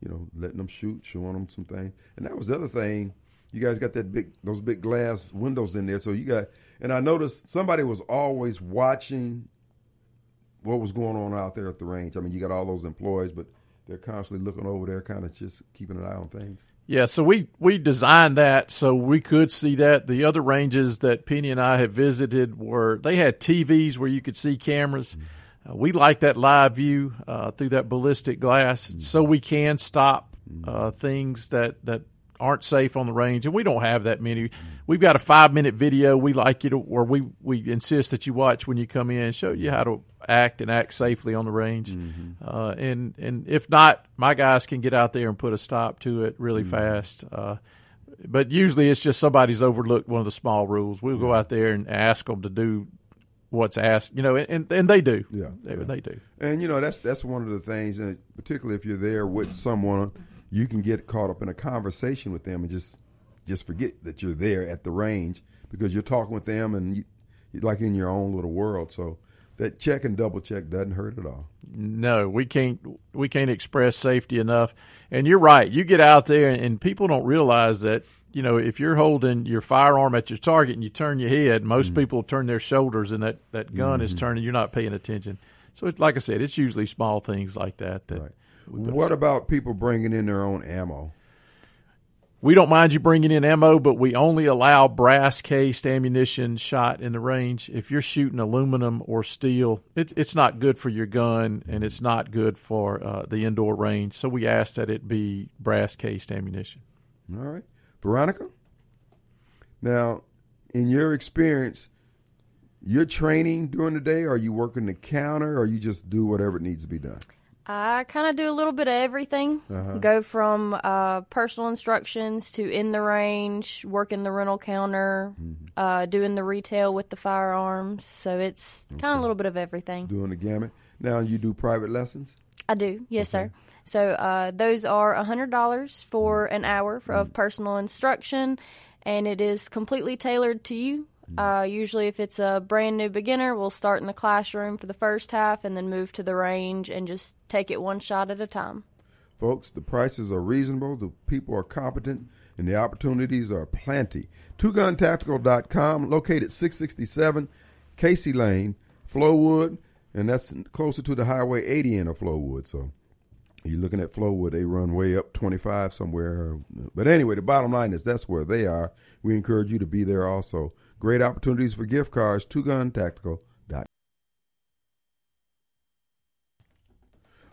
you know, letting them shoot, showing them some things. And that was the other thing. You guys got that big, those big glass windows in there, so you got. And I noticed somebody was always watching what was going on out there at the range? I mean, you got all those employees, but they're constantly looking over there, kind of just keeping an eye on things. Yeah, so we we designed that so we could see that. The other ranges that Penny and I have visited were they had TVs where you could see cameras. Uh, we like that live view uh, through that ballistic glass, so we can stop uh, things that that aren't safe on the range. And we don't have that many. We've got a five minute video. We like you to, or we we insist that you watch when you come in, show you how to act and act safely on the range. Uh, and and if not, my guys can get out there and put a stop to it really fast. Uh, but usually it's just somebody's overlooked one of the small rules. We'll go out there and ask them to do what's asked, you know, and and they do. Yeah, they, yeah. they do. And you know that's that's one of the things, and particularly if you're there with someone, you can get caught up in a conversation with them and just just forget that you're there at the range because you're talking with them and you, like in your own little world. So that check and double check doesn't hurt at all. No, we can't we can't express safety enough. And you're right. You get out there and people don't realize that, you know, if you're holding your firearm at your target and you turn your head, most Mm-hmm. people turn their shoulders and that, that gun is turning, you're not paying attention. So it's like I said, it's usually small things like that that Right. What about people bringing in their own ammo? we don't mind you bringing in ammo, but we only allow brass cased ammunition shot in the range. If you're shooting aluminum or steel, it, it's not good for your gun and it's not good for uh, the indoor range. So we ask that it be brass cased ammunition. All right, Veronica. Now, in your experience, you're training during the day, or are you working the counter, or you just do whatever needs to be done? I kind of do a little bit of everything. Go from uh, personal instructions to in the range, working the rental counter, uh, doing the retail with the firearms. So it's kind of a little bit of everything. Doing the gamut. Now you do private lessons. I do, yes, sir. So uh, those are hundred dollars for an hour for, of personal instruction, and it is completely tailored to you. Uh, usually, if it's a brand new beginner, we'll start in the classroom for the first half, and then move to the range and just take it one shot at a time. Folks, the prices are reasonable, the people are competent, and the opportunities are plenty. TwoGunTactical.com, located 667 Casey Lane, Flowood, and that's closer to the Highway 80 end of Flowood. So you're looking at Flowood, they run way up 25 somewhere. But anyway, the bottom line is that's where they are. We encourage you to be there also. Great opportunities for gift cards, TwoGunTactical.com.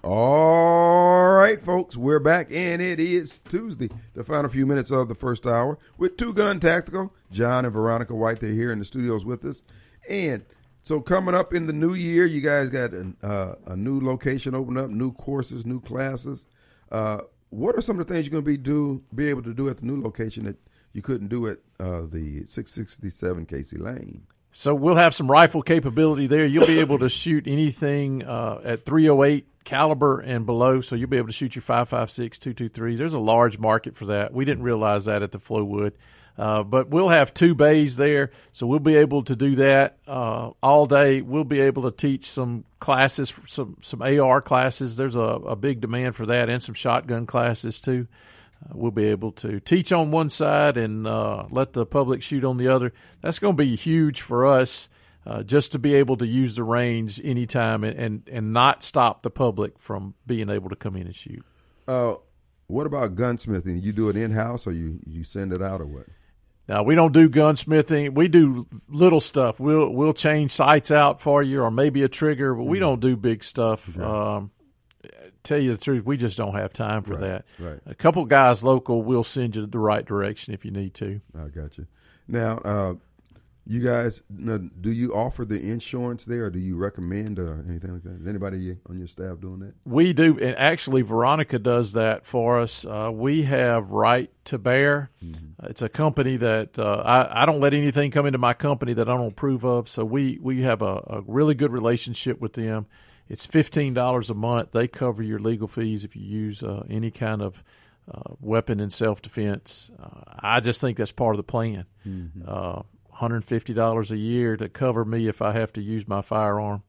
All right, folks, we're back, and it is Tuesday, the final few minutes of the first hour with Two Gun Tactical. John and Veronica White, they're here in the studios with us. And so, coming up in the new year, you guys got an, uh, a new location open up, new courses, new classes. Uh, what are some of the things you're going to be do be able to do at the new location that you couldn't do it uh, the 667 Casey Lane? So we'll have some rifle capability there. You'll be able to shoot anything uh, at 308 caliber and below. So you'll be able to shoot your 556, 223. There's a large market for that. We didn't realize that at the Flowood. Uh, but we'll have two bays there, so we'll be able to do that uh, all day. We'll be able to teach some classes, some some AR classes. There's a, a big demand for that, and some shotgun classes too. We'll be able to teach on one side and uh, let the public shoot on the other. That's going to be huge for us, uh, just to be able to use the range anytime and, and, and not stop the public from being able to come in and shoot. Uh, what about gunsmithing? You do it in house, or you you send it out, or what? Now we don't do gunsmithing. We do little stuff. We'll we'll change sights out for you, or maybe a trigger, but we don't do big stuff. Um, tell you the truth, we just don't have time for Right, that. right. A couple guys local will send you the right direction if you need to. I got you. Now, uh, you guys, now, do you offer the insurance there, or do you recommend or anything like that? Is anybody on your staff doing that? We do, and actually, Veronica does that for us. Uh, we have Right to Bear. It's a company that uh, I, I don't let anything come into my company that I don't approve of. So we we have a, a really good relationship with them. It's fifteen dollars a month. They cover your legal fees if you use uh, any kind of uh, weapon in self defense. Uh, I just think that's part of the plan. Uh, $150 a year to cover me if I have to use my firearm.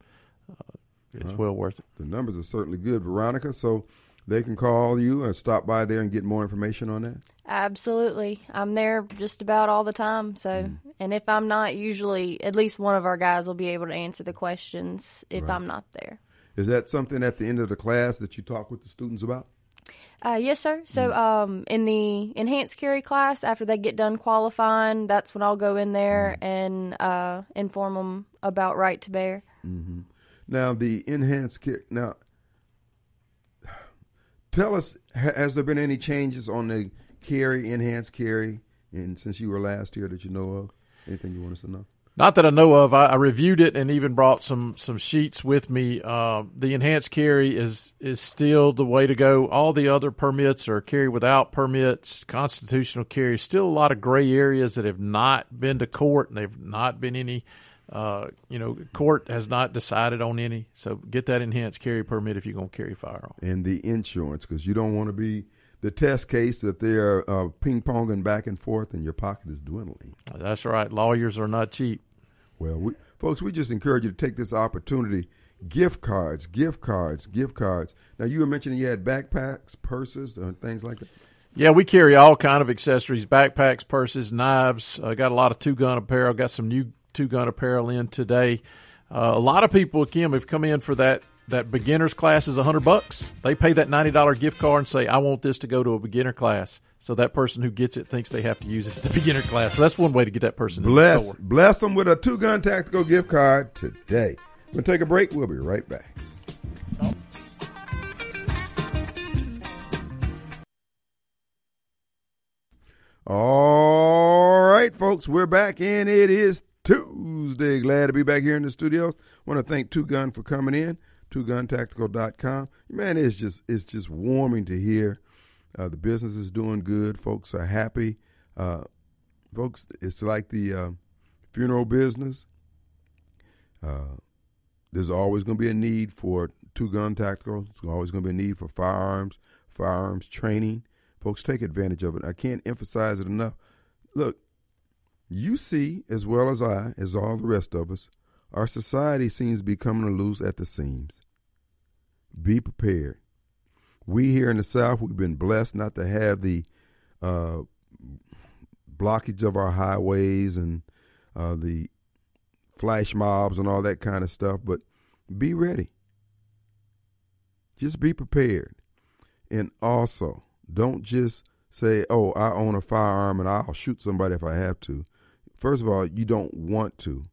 Uh, it's well worth it. The numbers are certainly good, Veronica. So, they can call you and stop by there and get more information on that? Absolutely. I'm there just about all the time. So, and if I'm not, usually at least one of our guys will be able to answer the questions if I'm not there. Is that something at the end of the class that you talk with the students about? Uh, yes, sir. So, um, in the enhanced carry class, after they get done qualifying, that's when I'll go in there and uh, inform them about right to bear. Now the enhanced care. Now, tell us, ha- has there been any changes on the carry, enhanced carry, and since you were last here that you know of? Anything you want us to know? Not that I know of. I, I reviewed it and even brought some some sheets with me. Uh, the enhanced carry is is still the way to go. All the other permits are carry without permits. Constitutional carry still a lot of gray areas that have not been to court and they've not been any. Uh, you know, court has not decided on any. So get that enhanced carry permit if you're going to carry firearm. And the insurance, because you don't want to be the test case that they're uh, ping ponging back and forth, and your pocket is dwindling. That's right. Lawyers are not cheap. Well, we, folks, we just encourage you to take this opportunity. Gift cards, gift cards, gift cards. Now, you were mentioning you had backpacks, purses, and things like that. Yeah, we carry all kind of accessories: backpacks, purses, knives. I got a lot of two gun apparel. Got some new two gun apparel in today. Uh, a lot of people, Kim, have come in for that. That beginners class is a hundred bucks. They pay that ninety dollar gift card and say, "I want this to go to a beginner class." So that person who gets it thinks they have to use it at the beginner class. So that's one way to get that person in the Bless, store. bless them with a two gun tactical gift card today. We'll take a break. We'll be right back. All right, folks, we're back and it is Tuesday. Glad to be back here in the studios. Want to thank Two Gun for coming in. TwoGunTactical.com. Man, it's just it's just warming to hear. Uh, the business is doing good. Folks are happy. Uh, folks, it's like the uh, funeral business. Uh, there's always going to be a need for two gun tactical. There's always going to be a need for firearms, firearms training. Folks, take advantage of it. I can't emphasize it enough. Look, you see as well as I, as all the rest of us, our society seems to be coming loose at the seams. Be prepared. We here in the South, we've been blessed not to have the uh, blockage of our highways and uh, the flash mobs and all that kind of stuff, but be ready. Just be prepared. And also, don't just say, oh, I own a firearm and I'll shoot somebody if I have to. First of all, you don't want to.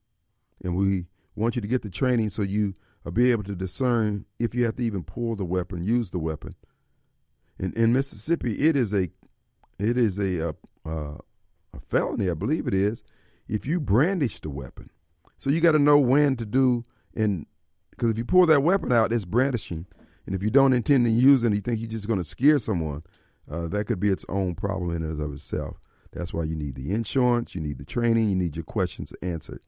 And we want you to get the training so you will be able to discern if you have to even pull the weapon, use the weapon. In, in Mississippi, it is a it is a, a, uh, a felony, I believe it is, if you brandish the weapon. So you got to know when to do, and because if you pull that weapon out, it's brandishing, and if you don't intend to use it, and you think you're just going to scare someone, uh, that could be its own problem in and of itself. That's why you need the insurance, you need the training, you need your questions answered.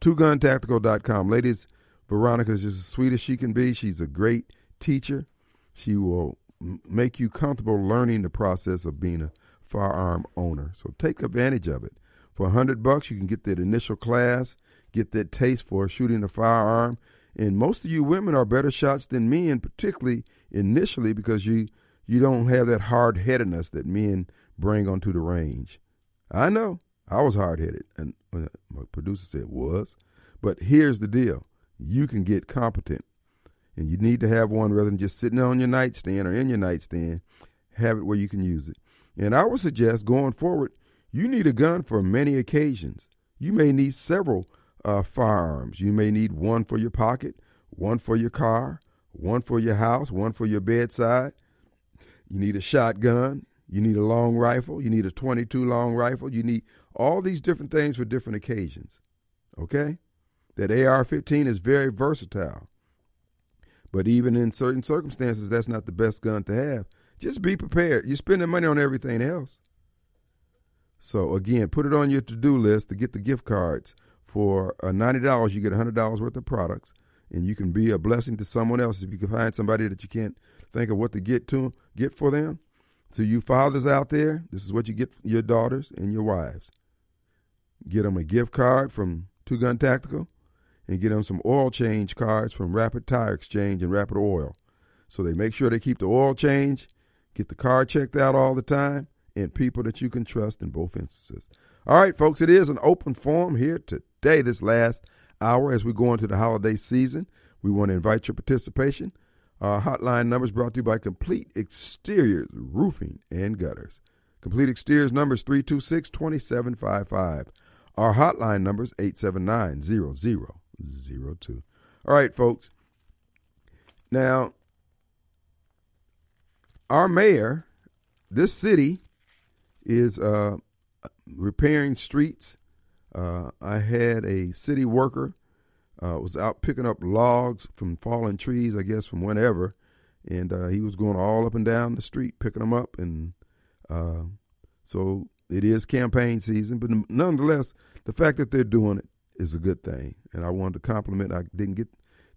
TwoGunTactical.com. Ladies, Veronica is just as sweet as she can be. She's a great teacher. She will make you comfortable learning the process of being a firearm owner. So take advantage of it. For a hundred bucks, you can get that initial class, get that taste for shooting a firearm. And most of you women are better shots than men, particularly initially because you you don't have that hard headedness that men bring onto the range. I know I was hard headed, and uh, my producer said was, but here's the deal: you can get competent, and you need to have one rather than just sitting on your nightstand or in your nightstand. Have it where you can use it. And I would suggest going forward, you need a gun for many occasions. You may need several uh, firearms. You may need one for your pocket, one for your car, one for your house, one for your bedside. You need a shotgun. You need a long rifle. You need a 22 long rifle. You need all these different things for different occasions. Okay? That AR 15 is very versatile. But even in certain circumstances, that's not the best gun to have. Just be prepared. You're spending money on everything else. So, again, put it on your to do list to get the gift cards. For uh, $90, you get $100 worth of products, and you can be a blessing to someone else if you can find somebody that you can't think of what to get to get for them. To you fathers out there, this is what you get for your daughters and your wives. Get them a gift card from Two Gun Tactical, and get them some oil change cards from Rapid Tire Exchange and Rapid Oil. So they make sure they keep the oil change, get the car checked out all the time, and people that you can trust in both instances. All right, folks, it is an open forum here today, this last hour as we go into the holiday season. We want to invite your participation. Our hotline numbers brought to you by Complete Exteriors Roofing and Gutters. Complete Exteriors numbers 326 2755. Our hotline numbers 879 0002. All right, folks. Now, our mayor, this city is uh, repairing streets. Uh, I had a city worker uh, was out picking up logs from fallen trees, I guess from whenever, and uh, he was going all up and down the street picking them up, and uh, so it is campaign season. But nonetheless, the fact that they're doing it is a good thing, and I wanted to compliment. I didn't get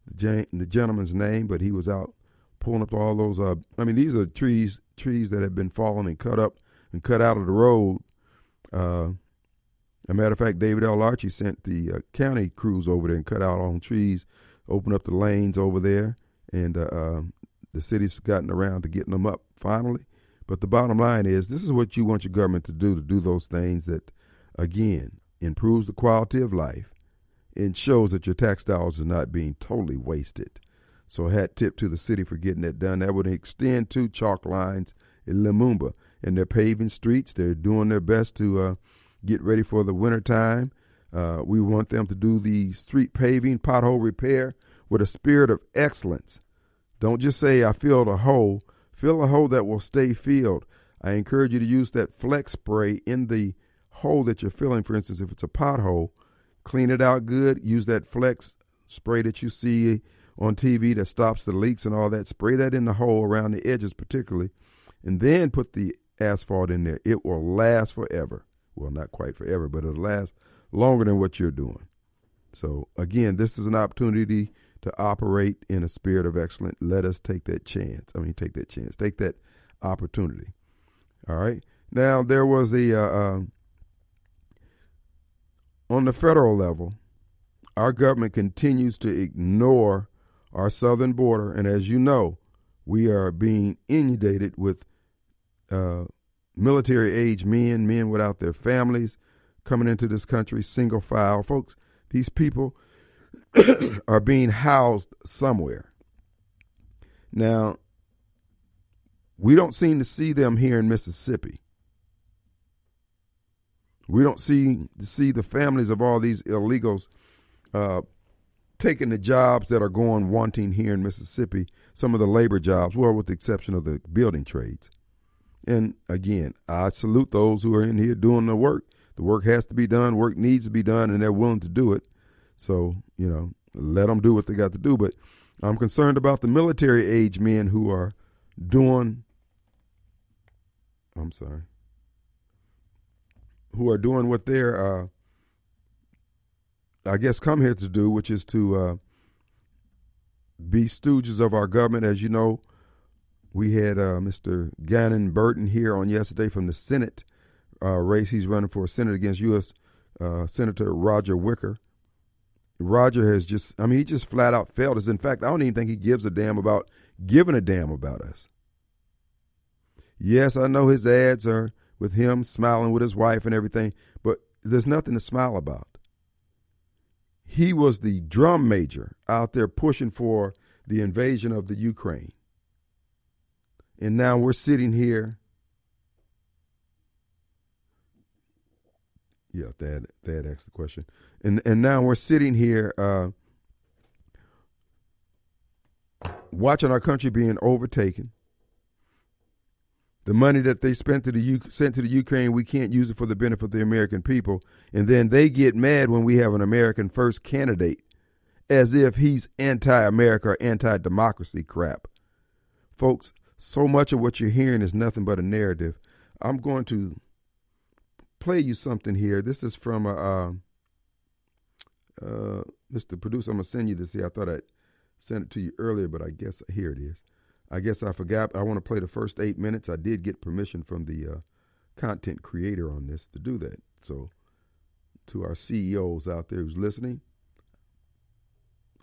the, the gentleman's name, but he was out pulling up all those. Uh, I mean, these are trees trees that have been fallen and cut up and cut out of the road. Uh, a matter of fact, David L. Archie sent the uh, county crews over there and cut out all the trees, open up the lanes over there, and uh, uh, the city's gotten around to getting them up finally. But the bottom line is, this is what you want your government to do to do those things that, again, improves the quality of life and shows that your tax dollars are not being totally wasted. So hat tip to the city for getting that done. That would extend to chalk lines in Lumumba. And they're paving streets. They're doing their best to uh, get ready for the winter time. Uh, we want them to do the street paving, pothole repair with a spirit of excellence. Don't just say, I filled a hole. Fill a hole that will stay filled. I encourage you to use that flex spray in the hole that you're filling. For instance, if it's a pothole, clean it out good. Use that flex spray that you see on TV that stops the leaks and all that. Spray that in the hole around the edges, particularly, and then put the asphalt in there. It will last forever. Well, not quite forever, but it'll last longer than what you're doing. So, again, this is an opportunity to operate in a spirit of excellence. Let us take that chance. I mean, take that chance. Take that opportunity. All right. Now, there was a, uh, uh, on the federal level, our government continues to ignore our southern border. And as you know, we are being inundated with uh, military age men, men without their families coming into this country, single file. Folks, these people are being housed somewhere. Now, we don't seem to see them here in Mississippi. We don't see see the families of all these illegals uh, taking the jobs that are going wanting here in Mississippi. Some of the labor jobs, well, with the exception of the building trades. And again, I salute those who are in here doing the work. The work has to be done. Work needs to be done, and they're willing to do it. So you know, let them do what they got to do. But I'm concerned about the military age men who are doing. I'm sorry. Who are doing what they're, uh, I guess, come here to do, which is to uh, be stooges of our government. As you know, we had uh, Mr. Ghannon Burton here on yesterday from the Senate uh, race. He's running for Senate against U.S. Uh, Senator Roger Wicker. Roger has just, I mean, he just flat out failed us. In fact, I don't even think he gives a damn about giving a damn about us. Yes, I know his ads are with him smiling with his wife and everything, but there's nothing to smile about. He was the drum major out there pushing for the invasion of the Ukraine. And now we're sitting here. Yeah, Thad, Thad asked the question. And and now we're sitting here uh, watching our country being overtaken. The money that they spent to the U- sent to the Ukraine, we can't use it for the benefit of the American people. And then they get mad when we have an American first candidate as if he's anti America or anti democracy crap. Folks, so much of what you're hearing is nothing but a narrative. I'm going to play you something here. This is from a, uh, uh, Mr. Producer. I'm gonna send you this here. I thought I sent it to you earlier, but I guess here it is. I guess I forgot. I want to play the first eight minutes. I did get permission from the uh, content creator on this to do that. So, to our CEOs out there who's listening,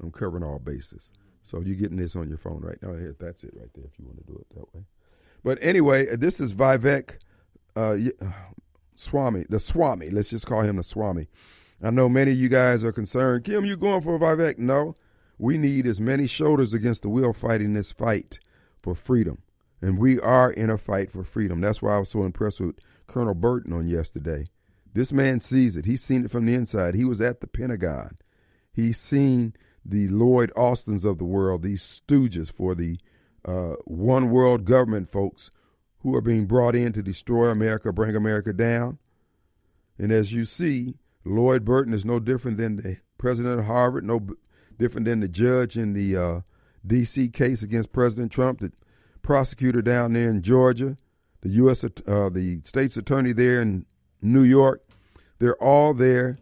I'm covering all bases. So you're getting this on your phone right now. Here, that's it right there. If you want to do it that way. But anyway, this is Vivek uh, Swami, the Swami. Let's just call him the Swami. I know many of you guys are concerned. Kim, you going for Vivek? No. We need as many shoulders against the wheel fighting this fight for freedom. And we are in a fight for freedom. That's why I was so impressed with Colonel Burton on yesterday. This man sees it. He's seen it from the inside. He was at the Pentagon. He's seen the Lloyd Austins of the world, these stooges for the uh, one world government folks who are being brought in to destroy America, bring America down. And as you see, Lloyd Burton is no different than the president of Harvard, no different than the judge in the uh, D.C. case against President Trump, the prosecutor down there in Georgia, the U.S. Uh, the state's attorney there in New York. They're all there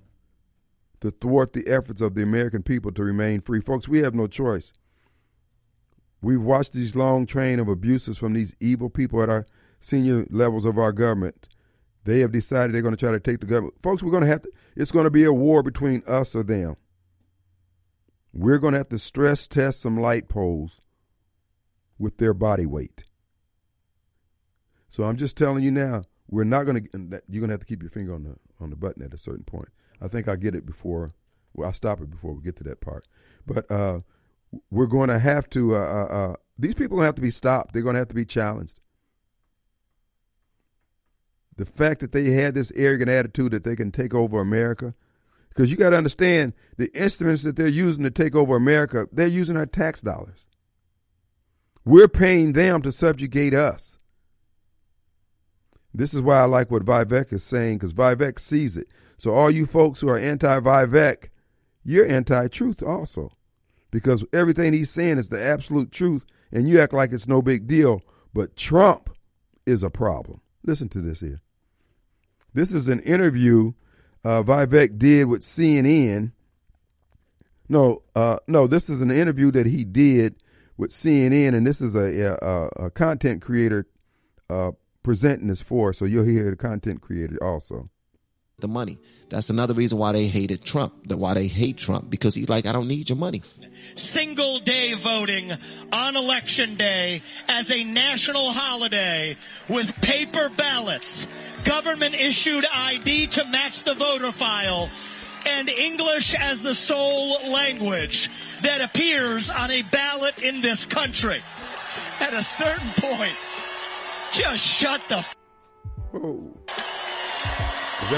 to thwart the efforts of the American people to remain free. Folks, we have no choice. We've watched these long train of abuses from these evil people at our senior levels of our government. They have decided they're going to try to take the government. Folks, we're going to have to, it's going to be a war between us or them. We're going to have to stress test some light poles with their body weight. So I'm just telling you now, we're not going to. You're going to have to keep your finger on the on the button at a certain point. I think I'll get it before. Well, I'll stop it before we get to that part. But uh, we're going to have to. Uh, uh, uh these people are going to have to be stopped. They're going to have to be challenged. The fact that they had this arrogant attitude that they can take over America, because you got to understand the instruments that they're using to take over America, they're using our tax dollars. We're paying them to subjugate us. This is why I like what Vivek is saying, because Vivek sees it. So, all you folks who are anti Vivek, you're anti truth also. Because everything he's saying is the absolute truth, and you act like it's no big deal. But Trump is a problem. Listen to this here. This is an interview uh, Vivek did with CNN. No, uh, no, this is an interview that he did with CNN, and this is a, a, a content creator uh, presenting this for. So you'll hear the content creator also. The money. That's another reason why they hated Trump. That why they hate Trump because he's like, I don't need your money. Single day voting on election day as a national holiday with paper ballots, government issued ID to match the voter file, and English as the sole language that appears on a ballot in this country. At a certain point, just shut the. F- Whoa.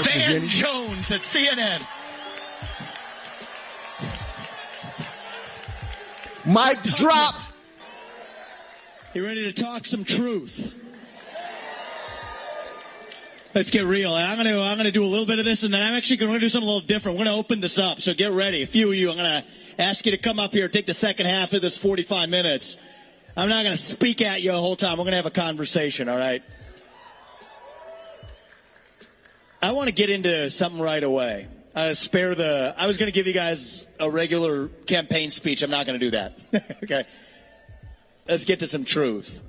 Van Jones at CNN. Mic drop. You ready to talk some truth? Let's get real. I'm gonna I'm gonna do a little bit of this, and then I'm actually gonna do something a little different. We're gonna open this up, so get ready. A few of you, I'm gonna ask you to come up here, take the second half of this 45 minutes. I'm not gonna speak at you the whole time. We're gonna have a conversation. All right. I want to get into something right away. Spare the. I was going to give you guys a regular campaign speech. I'm not going to do that. okay. Let's get to some truth.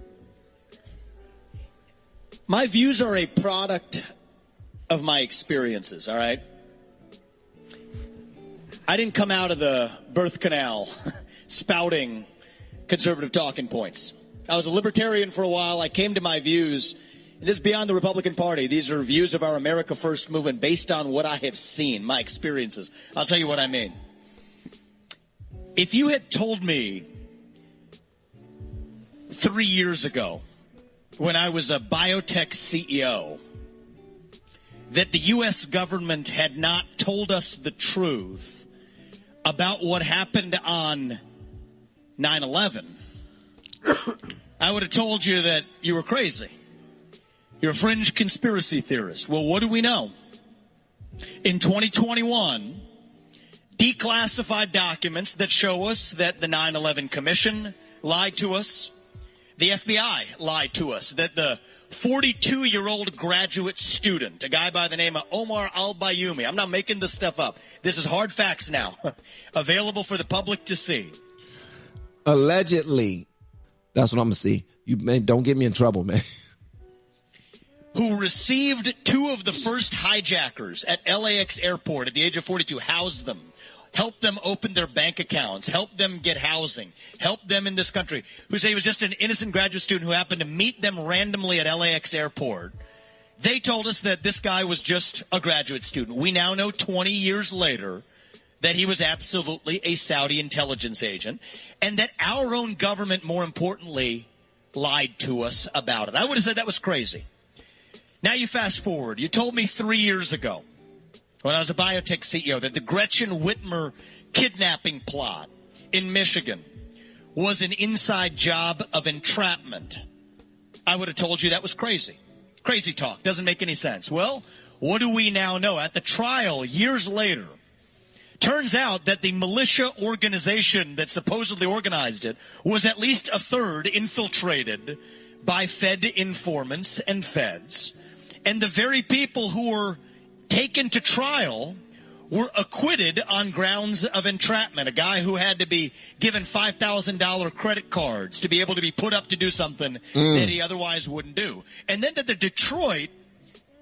My views are a product of my experiences, all right? I didn't come out of the birth canal spouting conservative talking points. I was a libertarian for a while. I came to my views. And this is beyond the Republican Party. These are views of our America First movement based on what I have seen, my experiences. I'll tell you what I mean. If you had told me three years ago when I was a biotech CEO that the U.S. government had not told us the truth about what happened on 9 11, I would have told you that you were crazy. You're a fringe conspiracy theorist. Well, what do we know? In 2021, declassified documents that show us that the 9 11 Commission lied to us, the FBI lied to us that the 42 year old graduate student, a guy by the name of Omar Al Bayoumi, I'm not making this stuff up. This is hard facts now, available for the public to see. Allegedly, that's what I'm gonna see. You man, don't get me in trouble, man. Who received two of the first hijackers at LAX airport at the age of 42, housed them, help them open their bank accounts, help them get housing, help them in this country, who say he was just an innocent graduate student who happened to meet them randomly at LAX airport. They told us that this guy was just a graduate student. We now know 20 years later that he was absolutely a Saudi intelligence agent and that our own government, more importantly, lied to us about it. I would have said that was crazy. Now you fast forward. You told me three years ago when I was a biotech CEO that the Gretchen Whitmer kidnapping plot in Michigan was an inside job of entrapment. I would have told you that was crazy. Crazy talk. Doesn't make any sense. Well, what do we now know? At the trial, years later, turns out that the militia organization that supposedly organized it was at least a third infiltrated by Fed informants and feds. And the very people who were taken to trial were acquitted on grounds of entrapment. A guy who had to be given $5,000 credit cards to be able to be put up to do something mm. that he otherwise wouldn't do. And then that the Detroit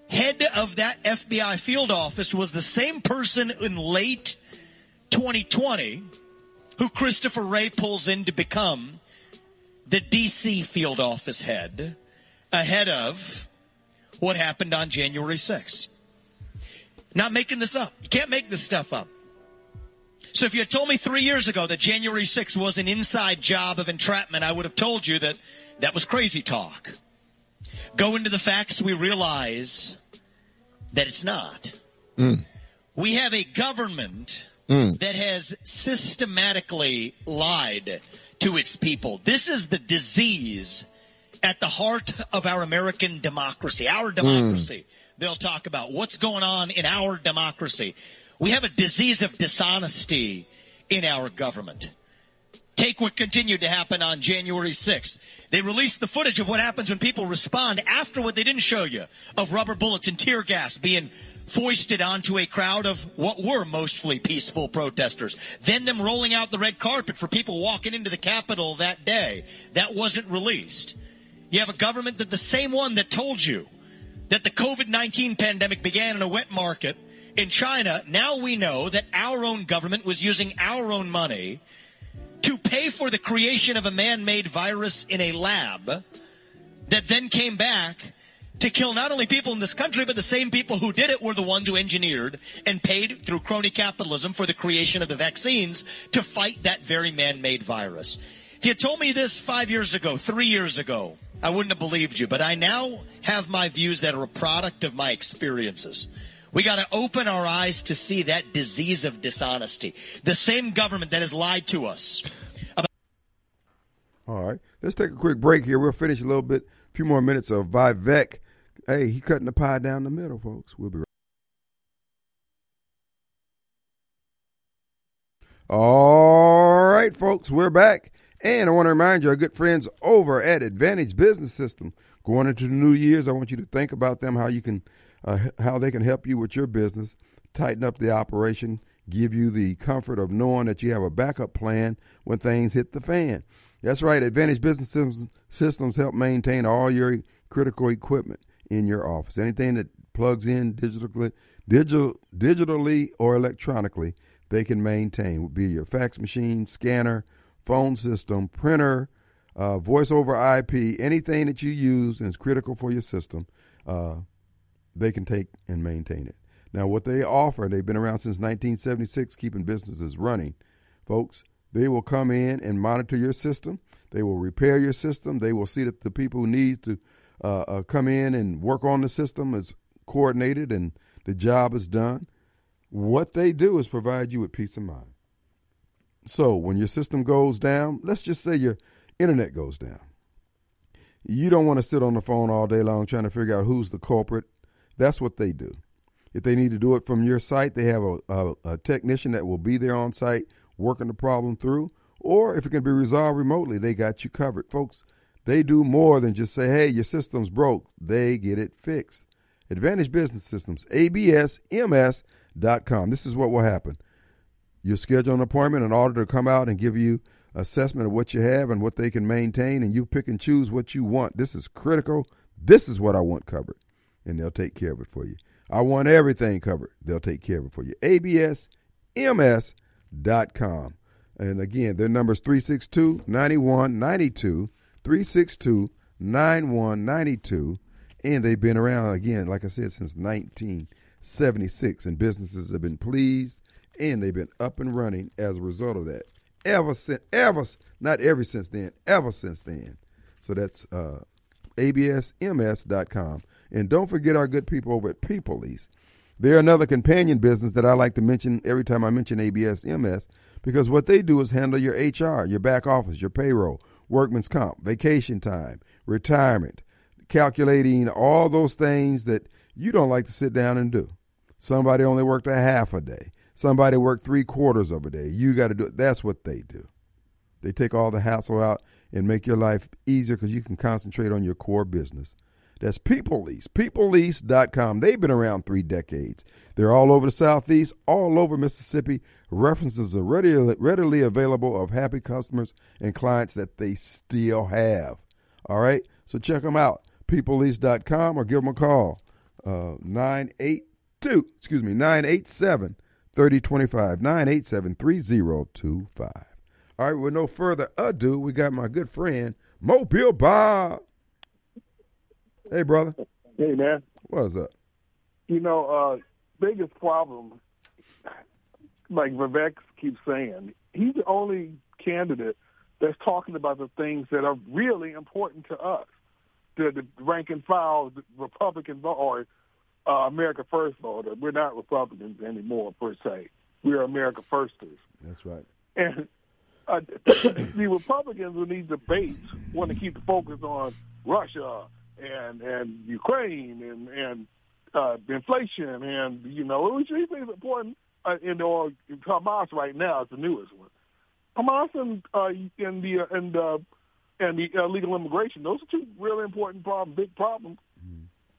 head of that FBI field office was the same person in late 2020 who Christopher Wray pulls in to become the DC field office head ahead of what happened on January 6th. Not making this up. You can't make this stuff up. So if you had told me three years ago that January 6th was an inside job of entrapment, I would have told you that that was crazy talk. Go into the facts, we realize that it's not. Mm. We have a government mm. that has systematically lied to its people. This is the disease at the heart of our American democracy, our mm. democracy. They'll talk about what's going on in our democracy. We have a disease of dishonesty in our government. Take what continued to happen on January 6th. They released the footage of what happens when people respond after what they didn't show you of rubber bullets and tear gas being foisted onto a crowd of what were mostly peaceful protesters. Then them rolling out the red carpet for people walking into the Capitol that day. That wasn't released. You have a government that the same one that told you that the COVID 19 pandemic began in a wet market in China. Now we know that our own government was using our own money to pay for the creation of a man made virus in a lab that then came back to kill not only people in this country, but the same people who did it were the ones who engineered and paid through crony capitalism for the creation of the vaccines to fight that very man made virus. If you told me this five years ago, three years ago, I wouldn't have believed you, but I now have my views that are a product of my experiences. We got to open our eyes to see that disease of dishonesty. The same government that has lied to us All right. Let's take a quick break here. We'll finish a little bit, a few more minutes of Vivek. Hey, he cutting the pie down the middle, folks. We'll be right All right, folks, we're back. And I want to remind you, our good friends over at Advantage Business System, going into the new years, I want you to think about them, how you can, uh, how they can help you with your business, tighten up the operation, give you the comfort of knowing that you have a backup plan when things hit the fan. That's right. Advantage Business Systems, systems help maintain all your critical equipment in your office. Anything that plugs in digitally, digital, digitally or electronically, they can maintain. Would be your fax machine, scanner, phone system, printer, uh, voice over IP, anything that you use and is critical for your system, uh, they can take and maintain it. Now, what they offer, they've been around since 1976, keeping businesses running. Folks, they will come in and monitor your system. They will repair your system. They will see that the people who need to uh, uh, come in and work on the system is coordinated and the job is done. What they do is provide you with peace of mind. So when your system goes down, let's just say your internet goes down. You don't want to sit on the phone all day long trying to figure out who's the culprit. That's what they do. If they need to do it from your site, they have a, a, a technician that will be there on site working the problem through. Or if it can be resolved remotely, they got you covered. Folks, they do more than just say, hey, your system's broke. They get it fixed. Advantage Business Systems, absms.com. This is what will happen. You schedule an appointment in order to come out and give you assessment of what you have and what they can maintain, and you pick and choose what you want. This is critical. This is what I want covered, and they'll take care of it for you. I want everything covered. They'll take care of it for you. absms.com. And again, their number is 362 9192. 362 9192. And they've been around, again, like I said, since 1976. And businesses have been pleased and they've been up and running as a result of that. Ever since, ever, not ever since then, ever since then. So that's uh, absms.com. And don't forget our good people over at People Lease. They're another companion business that I like to mention every time I mention ABSMS because what they do is handle your HR, your back office, your payroll, workman's comp, vacation time, retirement, calculating all those things that you don't like to sit down and do. Somebody only worked a half a day. Somebody worked three quarters of a day. You got to do it. That's what they do. They take all the hassle out and make your life easier because you can concentrate on your core business. That's People Lease, peoplelease.com. They've been around three decades. They're all over the Southeast, all over Mississippi. References are readily, readily available of happy customers and clients that they still have. All right? So check them out, peoplelease.com, or give them a call, uh, 982, excuse me, 987 3025, 987 3025. All right, with no further ado, we got my good friend, Mobile Bob. Hey, brother. Hey, man. What's up? You know, uh, biggest problem, like Vivek keeps saying, he's the only candidate that's talking about the things that are really important to us. The, the rank and file, the Republican or uh, America First voter. We're not Republicans anymore, per se. We're America Firsters. That's right. And uh, the Republicans in these debates want to keep the focus on Russia and and Ukraine and and uh, inflation and you know which is important. Uh, in or Hamas right now is the newest one. Hamas and uh, and the uh, and uh, and the illegal immigration. Those are two really important problems, big problems.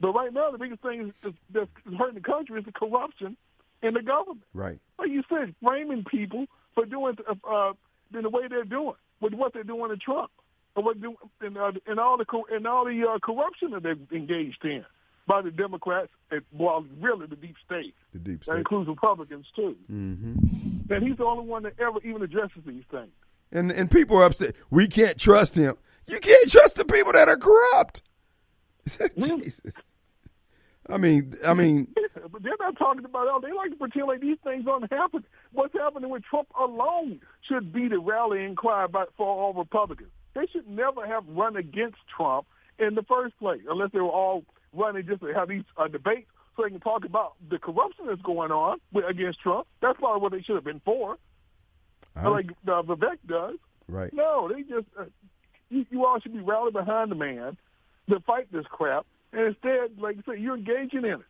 But right now, the biggest thing is, that's hurting the country is the corruption in the government. Right. Like you said, framing people for doing uh, in the way they're doing with what they're doing to Trump and what do and, uh, and all the and all the uh, corruption that they've engaged in by the Democrats and well, really the deep state. The deep state that includes Republicans too. Mm-hmm. And he's the only one that ever even addresses these things. And and people are upset. We can't trust him. You can't trust the people that are corrupt. Jesus. I mean, I mean, but they're not talking about all. They like to pretend like these things don't happen. What's happening with Trump alone should be the rallying cry by, for all Republicans. They should never have run against Trump in the first place, unless they were all running just to have these uh, debates so they can talk about the corruption that's going on with, against Trump. That's probably what they should have been for, uh-huh. like uh, Vivek does. Right. No, they just uh, you, you all should be rallying behind the man to fight this crap, and instead, like you said, you're engaging in it.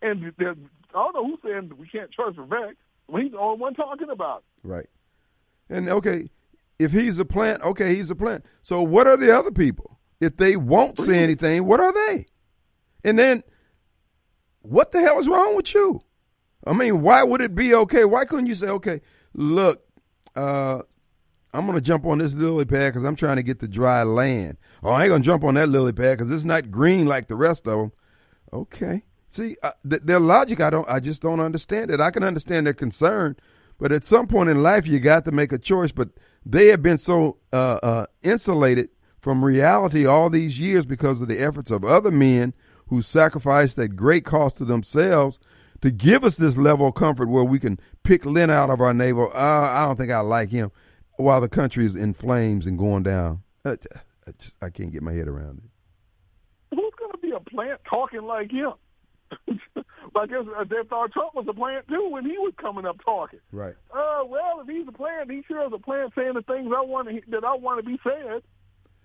And I don't know who's saying we can't trust Vivek when he's the only one talking about it. Right. And okay, if he's a plant, okay, he's a plant. So what are the other people? If they won't say anything, what are they? And then what the hell is wrong with you? I mean, why would it be okay? Why couldn't you say, okay, look, uh, I'm going to jump on this lily pad because I'm trying to get the dry land. Oh, I ain't going to jump on that lily pad because it's not green like the rest of them. Okay. See, uh, th- their logic, I don't, I just don't understand it. I can understand their concern, but at some point in life, you got to make a choice. But they have been so uh, uh, insulated from reality all these years because of the efforts of other men who sacrificed at great cost to themselves to give us this level of comfort where we can pick lint out of our navel. Uh, I don't think I like him, while the country is in flames and going down. I, just, I can't get my head around it. Who's going to be a plant talking like him? I guess they thought Trump was a plant too when he was coming up talking. Right. Uh, well, if he's a plant, he sure is a plant saying the things I want to, that I want to be said.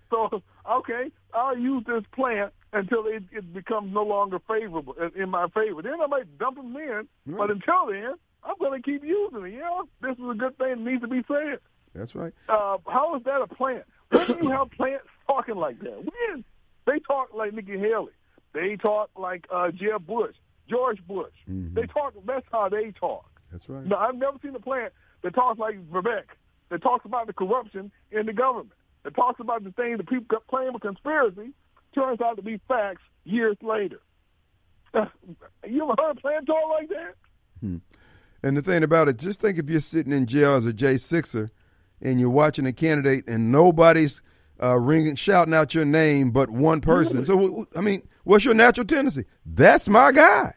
So, okay, I'll use this plant until it, it becomes no longer favorable in my favor. Then I might dump him in, right. but until then, I'm going to keep using it. Yeah, this is a good thing that needs to be said. That's right. Uh, how is that a plant? When do you have plants talking like that? When they talk like Nikki Haley, they talk like uh, Jeb Bush, George Bush. Mm-hmm. They talk. That's how they talk. That's right. No, I've never seen a plant that talks like Vivek. That talks about the corruption in the government. That talks about the things that people claim a conspiracy turns out to be facts years later. you ever heard a plant talk like that? Hmm. And the thing about it, just think if you're sitting in jail as a J6er and you're watching a candidate and nobody's uh, ringing, shouting out your name but one person. So, I mean, what's your natural tendency? That's my guy.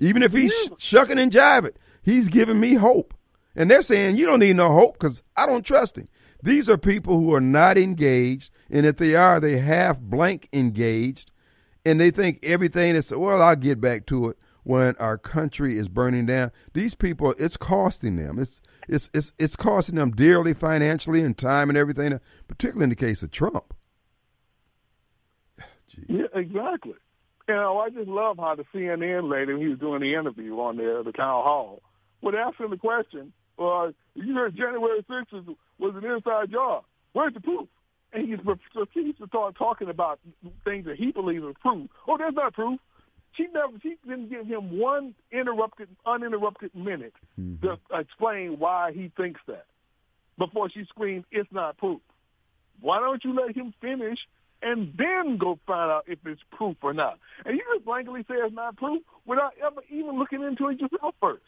Even if he's shucking and jiving, he's giving me hope. And they're saying, you don't need no hope because I don't trust him. These are people who are not engaged. And if they are, they half blank engaged. And they think everything is, well, I'll get back to it when our country is burning down. These people, it's costing them. It's it's it's it's costing them dearly financially and time and everything. Particularly in the case of Trump. Jeez. Yeah, exactly. You know, I just love how the CNN lady, when he was doing the interview on there, the town hall, would ask him the question, uh, you heard January 6th was an inside job. Where's the proof? And he's proceeds to start talking about things that he believes are proof. Oh, there's not proof. She never. She didn't give him one interrupted, uninterrupted minute mm-hmm. to explain why he thinks that. Before she screamed, "It's not proof." Why don't you let him finish and then go find out if it's proof or not? And you just blankly say it's not proof without ever even looking into it yourself first.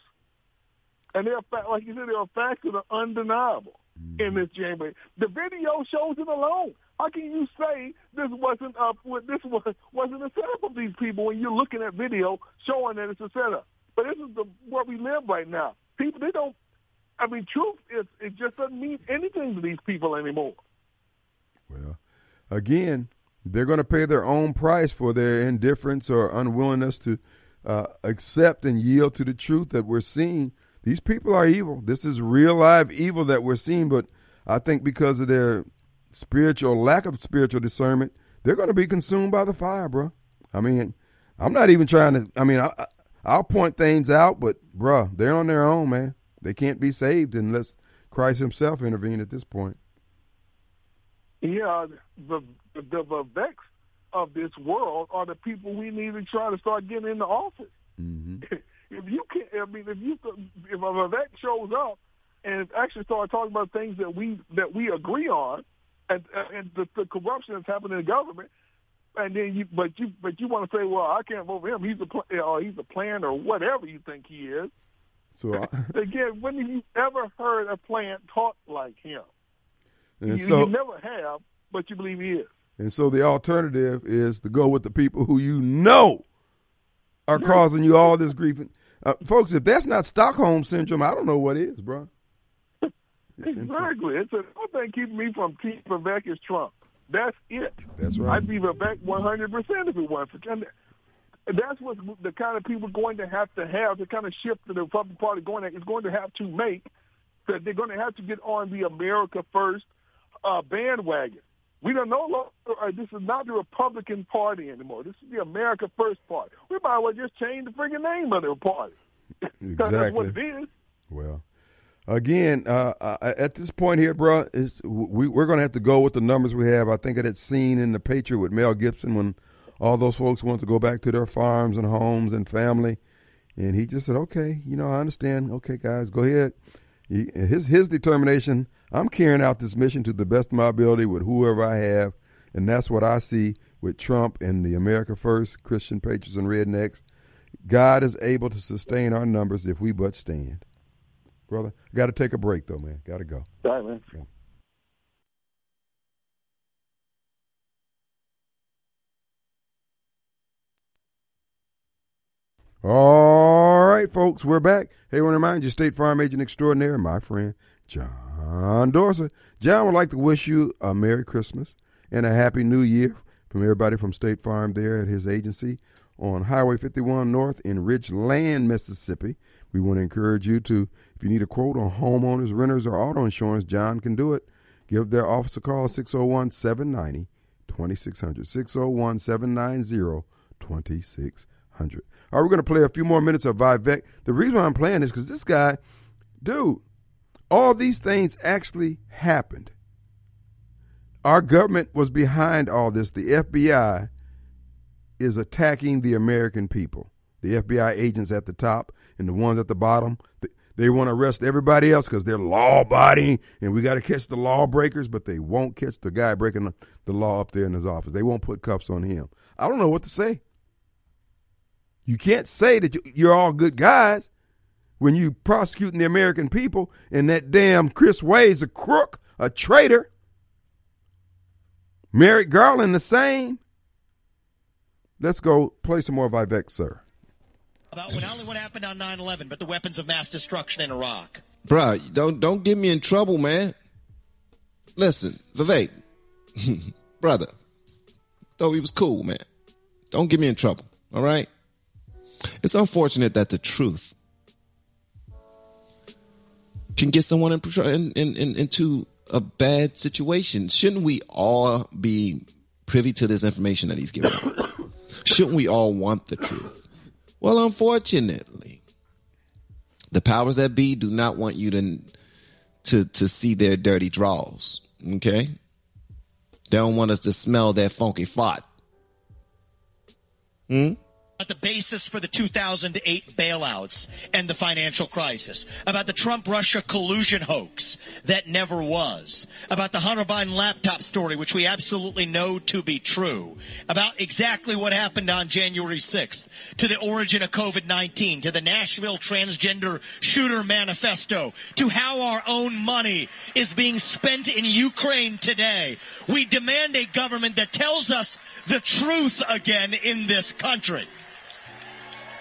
And there are, like you said, there are facts that are undeniable mm-hmm. in this January. The video shows it alone. How can you say this wasn't a this was wasn't a setup of these people when you're looking at video showing that it's a setup? But this is the where we live right now. People they don't. I mean, truth is it just doesn't mean anything to these people anymore. Well, again, they're going to pay their own price for their indifference or unwillingness to uh, accept and yield to the truth that we're seeing. These people are evil. This is real live evil that we're seeing, but I think because of their spiritual lack of spiritual discernment, they're going to be consumed by the fire, bro. I mean, I'm not even trying to. I mean, I, I'll point things out, but bro, they're on their own, man. They can't be saved unless Christ Himself intervene at this point. Yeah, the the, the vex of this world are the people we need to try to start getting into office. Mm-hmm. if you can't—I mean, if you if a vex shows up and actually start talking about things that we that we agree on, and and the, the corruption that's happening in the government, and then you but you but you want to say, well, I can't vote for him. He's a or he's a plan or whatever you think he is. So I, again, when have you ever heard a plant talk like him? You, so, you never have, but you believe he is. And so the alternative is to go with the people who you know are causing you all this grief. Uh, folks, if that's not Stockholm syndrome, I don't know what is, bro. Exactly. It's a one thing keeping me from keeping Vivek is Trump. That's it. That's right. I'd be Vivek 100 percent if it wasn't for. That's what the kind of people going to have to have the kind of shift that the Republican Party going to, is going to have to make. That they're going to have to get on the America First uh, bandwagon. We don't know. Uh, this is not the Republican Party anymore. This is the America First Party. We might as well just change the freaking name of the party. Exactly. that's what it is. Well, again, uh, uh, at this point here, bro, is we, we're going to have to go with the numbers we have. I think of that scene in The Patriot with Mel Gibson when all those folks wanted to go back to their farms and homes and family. And he just said, okay, you know, I understand. Okay, guys, go ahead. He, his, his determination, I'm carrying out this mission to the best of my ability with whoever I have. And that's what I see with Trump and the America First, Christian Patriots and Rednecks. God is able to sustain our numbers if we but stand brother. Got to take a break though, man. Got to go. All right, man. Yeah. All right, folks, we're back. Hey, I want to remind you, State Farm Agent Extraordinaire, my friend John Dorsey. John would like to wish you a Merry Christmas and a Happy New Year from everybody from State Farm there at his agency on Highway 51 North in Ridgeland, Mississippi. We want to encourage you to, if you need a quote on homeowners, renters, or auto insurance, John can do it. Give their office a call, 601 790 2600. 601 790 2600. All right, we're going to play a few more minutes of Vivek. The reason why I'm playing is because this guy, dude, all these things actually happened. Our government was behind all this. The FBI is attacking the American people. The FBI agents at the top and the ones at the bottom, they want to arrest everybody else because they're law abiding and we got to catch the lawbreakers, but they won't catch the guy breaking the law up there in his office. They won't put cuffs on him. I don't know what to say. You can't say that you're all good guys when you're prosecuting the American people and that damn Chris Wray's a crook, a traitor. Merrick Garland the same. Let's go play some more Vivek, sir. About not only what happened on 9/11, but the weapons of mass destruction in Iraq. Bruh, don't don't get me in trouble, man. Listen, Vivek, brother, thought he was cool, man. Don't get me in trouble, all right? It's unfortunate that the truth can get someone in, in, in, into a bad situation. Shouldn't we all be privy to this information that he's giving? Shouldn't we all want the truth? Well, unfortunately, the powers that be do not want you to to to see their dirty draws. Okay, they don't want us to smell their funky fart. Hmm about the basis for the 2008 bailouts and the financial crisis, about the Trump Russia collusion hoax that never was, about the Hunter Biden laptop story, which we absolutely know to be true, about exactly what happened on January 6th, to the origin of COVID 19, to the Nashville transgender shooter manifesto, to how our own money is being spent in Ukraine today. We demand a government that tells us the truth again in this country.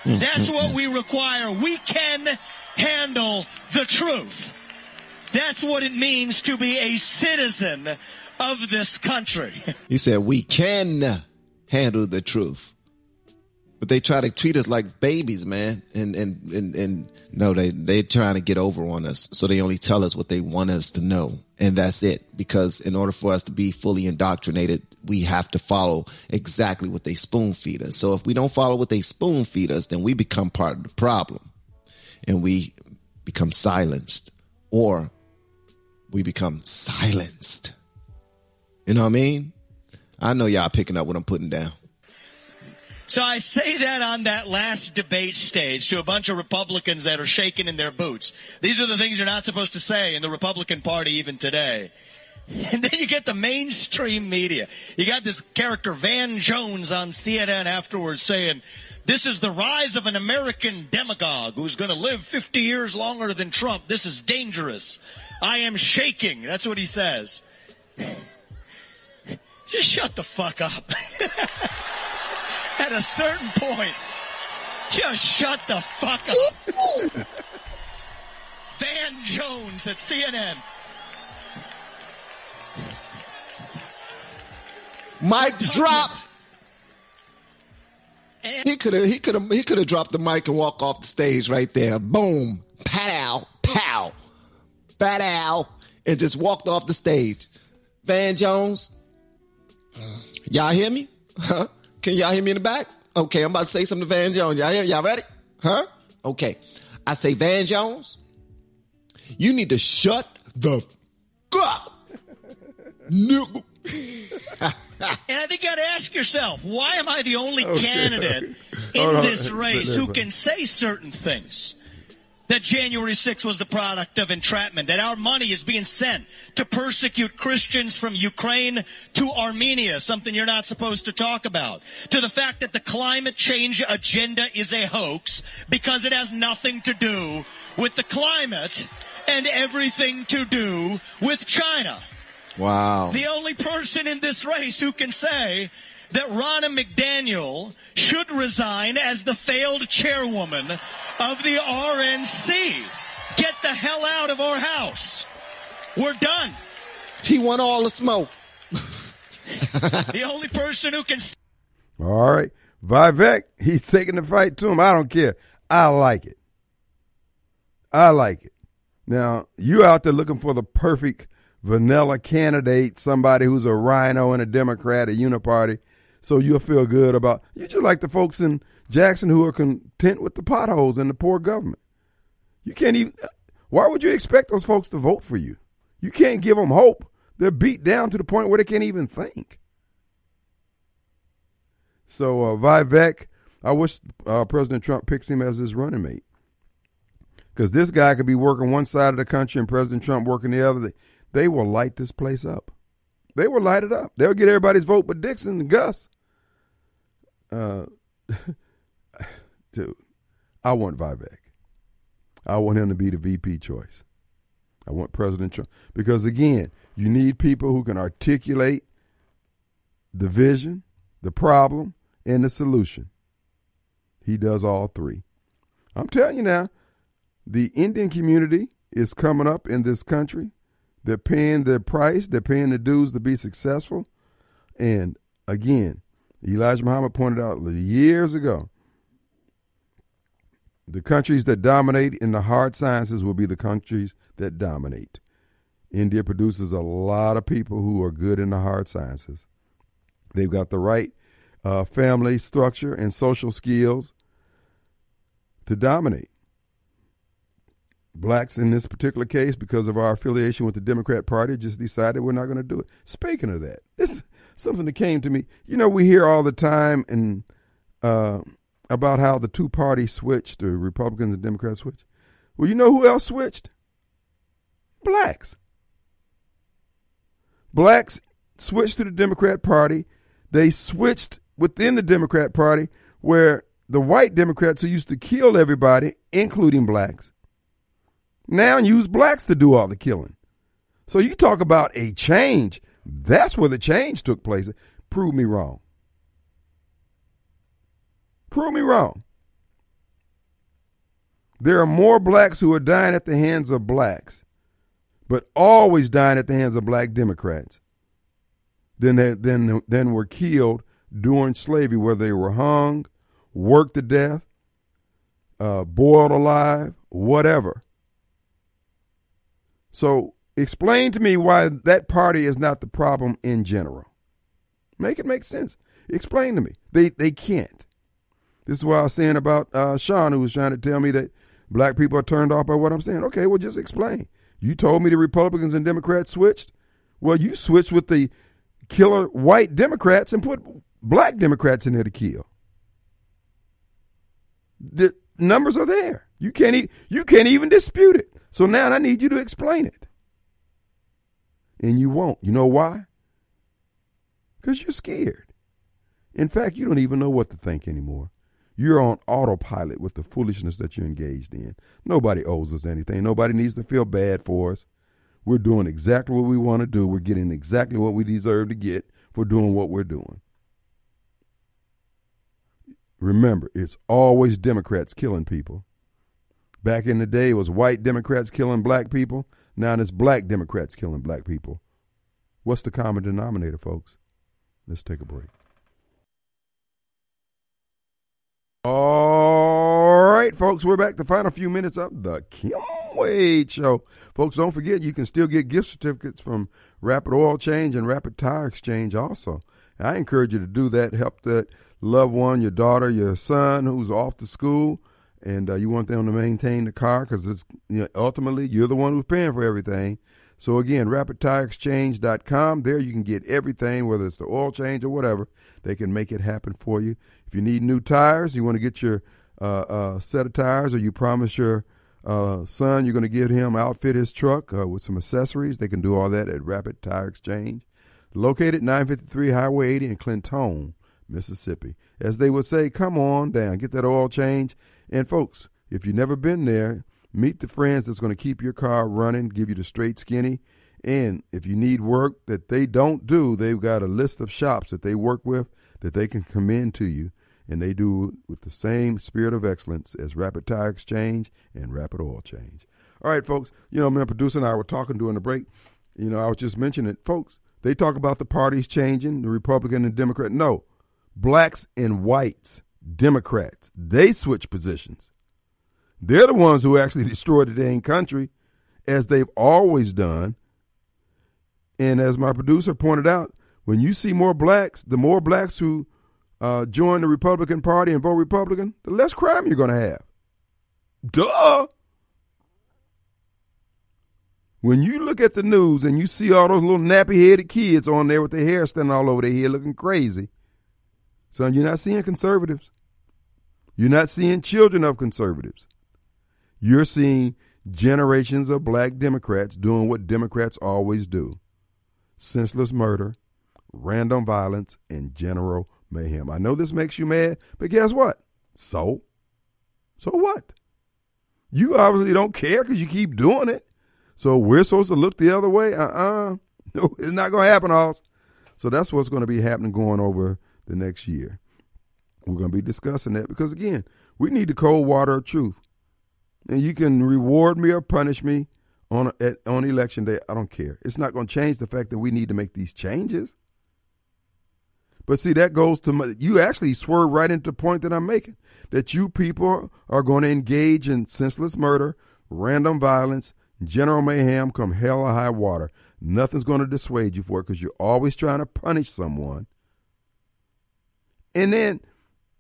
Mm, That's mm, what mm. we require. We can handle the truth. That's what it means to be a citizen of this country. He said, We can handle the truth. But they try to treat us like babies, man. And and and, and no, they they're trying to get over on us. So they only tell us what they want us to know. And that's it. Because in order for us to be fully indoctrinated, we have to follow exactly what they spoon feed us. So if we don't follow what they spoon feed us, then we become part of the problem. And we become silenced. Or we become silenced. You know what I mean? I know y'all picking up what I'm putting down. So I say that on that last debate stage to a bunch of Republicans that are shaking in their boots. These are the things you're not supposed to say in the Republican Party even today. And then you get the mainstream media. You got this character Van Jones on CNN afterwards saying, this is the rise of an American demagogue who's going to live 50 years longer than Trump. This is dangerous. I am shaking. That's what he says. Just shut the fuck up. At a certain point, just shut the fuck up. Van Jones at CNN. Mic drop. He could have he could have he could have dropped the mic and walk off the stage right there. Boom. Pow. Pow. Pow. And just walked off the stage. Van Jones. Y'all hear me? Huh? Can y'all hear me in the back? Okay, I'm about to say something to Van Jones. Y'all hear? Y'all ready? Huh? Okay. I say, Van Jones, you need to shut the f- up. Nigga. And I think you got to ask yourself, why am I the only Okay. candidate in Hold on. this race who can say certain things? That January 6th was the product of entrapment, that our money is being sent to persecute Christians from Ukraine to Armenia, something you're not supposed to talk about, to the fact that the climate change agenda is a hoax because it has nothing to do with the climate and everything to do with China. Wow. The only person in this race who can say that Ronna McDaniel should resign as the failed chairwoman of the RNC. Get the hell out of our house. We're done. He won all the smoke. The only person who can All right. Vivek, he's taking the fight to him. I don't care. I like it. I like it. Now, you out there looking for the perfect vanilla candidate, somebody who's a RINO and a Democrat, a uniparty, so you'll feel good about you just like the folks in Jackson who are content with the potholes and the poor government. You can't even why would you expect those folks to vote for you? You can't give them hope. They're beat down to the point where they can't even think. So uh, Vivek, I wish uh, President Trump picks him as his running mate, because this guy could be working one side of the country and President Trump working the other. They, they will light this place up. They will light it up. They'll get everybody's vote, but Dixon and Gus. Uh, dude, I want Vivek. I want him to be the VP choice. I want President Trump because again, you need people who can articulate the vision, the problem, and the solution. He does all three. I'm telling you now, the Indian community is coming up in this country. They're paying the price, they're paying the dues to be successful. And again, Elijah Muhammad pointed out years ago the countries that dominate in the hard sciences will be the countries that dominate. India produces a lot of people who are good in the hard sciences. They've got the right uh, family structure and social skills to dominate. Blacks in this particular case, because of our affiliation with the Democrat Party, just decided we're not going to do it. Speaking of that, this is something that came to me. You know, we hear all the time and uh, about how the two parties switched, the Republicans and Democrats switched. Well, you know who else switched? Blacks. Blacks switched to the Democrat Party. They switched within the Democrat Party where the white Democrats who used to kill everybody, including blacks, now use blacks to do all the killing. So you talk about a change. That's where the change took place. Prove me wrong. Prove me wrong. There are more blacks who are dying at the hands of blacks, but always dying at the hands of black Democrats than, than, than were killed during slavery, whether they were hung, worked to death, uh, boiled alive, whatever. So explain to me why that party is not the problem in general. Make it make sense. Explain to me. They they can't. This is what I was saying about uh, Sean, who was trying to tell me that black people are turned off by what I'm saying. Okay, well, just explain. You told me the Republicans and Democrats switched. Well, you switched with the killer white Democrats and put black Democrats in there to kill. The numbers are there. You can't e- you can't even dispute it. So now I need you to explain it. And you won't. You know why? Because you're scared. In fact, you don't even know what to think anymore. You're on autopilot with the foolishness that you're engaged in. Nobody owes us anything. Nobody needs to feel bad for us. We're doing exactly what we want to do. We're getting exactly what we deserve to get for doing what we're doing. Remember, it's always Democrats killing people. Back in the day, it was white Democrats killing black people. Now it's black Democrats killing black people. What's the common denominator, folks? Let's take a break. All right, folks, we're back. The final few minutes of the Kim Wade Show. Folks, don't forget you can still get gift certificates from Rapid Oil Change and Rapid Tire Exchange also. I encourage you to do that. Help that loved one, your daughter, your son who's off to school, and uh, you want them to maintain the car because it's you know, ultimately you're the one who's paying for everything. So again, rapidtireexchange.com. There you can get everything, whether it's the oil change or whatever. They can make it happen for you. If you need new tires, you want to get your uh, uh, set of tires, or you promise your uh, son you're going to give him outfit his truck uh, with some accessories, they can do all that at Rapid Tire Exchange, located 953 Highway 80 in Clinton, Mississippi. As they would say, come on down, get that oil change. And folks, if you've never been there, meet the friends that's going to keep your car running, give you the straight skinny. And if you need work that they don't do, they've got a list of shops that they work with that they can commend to you. And they do with the same spirit of excellence as Rapid Tire Exchange and Rapid Oil Change. All right, folks. You know, my producer and I were talking during the break. You know, I was just mentioning it. Folks, they talk about the parties changing, the Republican and Democrat. No, blacks and whites, Democrats, they switch positions. They're the ones who actually destroyed the dang country, as they've always done. And as my producer pointed out, when you see more blacks, the more blacks who uh, join the Republican Party and vote Republican, the less crime you're going to have. Duh. When you look at the news and you see all those little nappy headed kids on there with their hair standing all over their head looking crazy, son, you're not seeing conservatives. You're not seeing children of conservatives. You're seeing generations of black Democrats doing what Democrats always do senseless murder, random violence, and general mayhem. I know this makes you mad, but guess what? So? So what? You obviously don't care because you keep doing it. So we're supposed to look the other way? Uh uh No, it's not going to happen, Hoss. So that's what's going to be happening going over the next year. We're going to be discussing that because, again, we need the cold water of truth. And you can reward me or punish me on at, on election day. I don't care. It's not going to change the fact that we need to make these changes. But see, that goes to my, you actually swerve right into the point that I'm making that you people are going to engage in senseless murder, random violence, general mayhem, come hell or high water. Nothing's going to dissuade you for it because you're always trying to punish someone. And then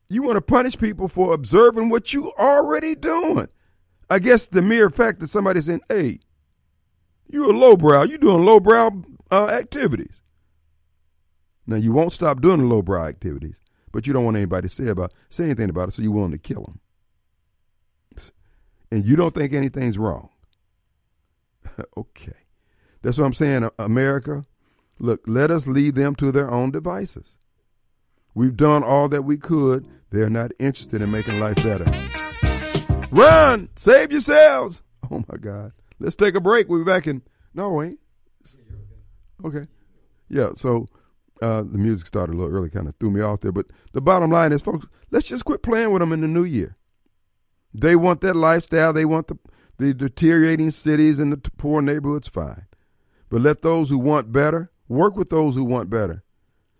you want to punish people for observing what you already doing. I guess the mere fact that somebody's saying, hey, you're a lowbrow, you're doing lowbrow uh, activities. Now you won't stop doing the lowbrow activities, but you don't want anybody to say about say anything about it, so you're willing to kill them. And you don't think anything's wrong. okay. That's what I'm saying, America. Look, let us lead them to their own devices. We've done all that we could. They're not interested in making life better. Run! Save yourselves! Oh my God. Let's take a break. We'll be back in. No, wait. Okay. Yeah, so uh, the music started a little early, kind of threw me off there. But the bottom line is, folks, let's just quit playing with them in the new year. They want that lifestyle. They want the, the deteriorating cities and the poor neighborhoods, fine. But let those who want better work with those who want better.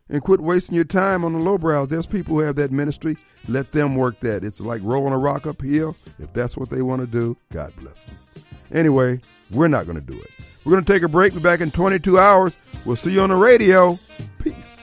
And quit wasting your time on the lowbrow. There's people who have that ministry. Let them work that. It's like rolling a rock uphill. If that's what they want to do, God bless them. Anyway, we're not going to do it. We're going to take a break. We're back in 22 hours. We'll see you on the radio. Peace.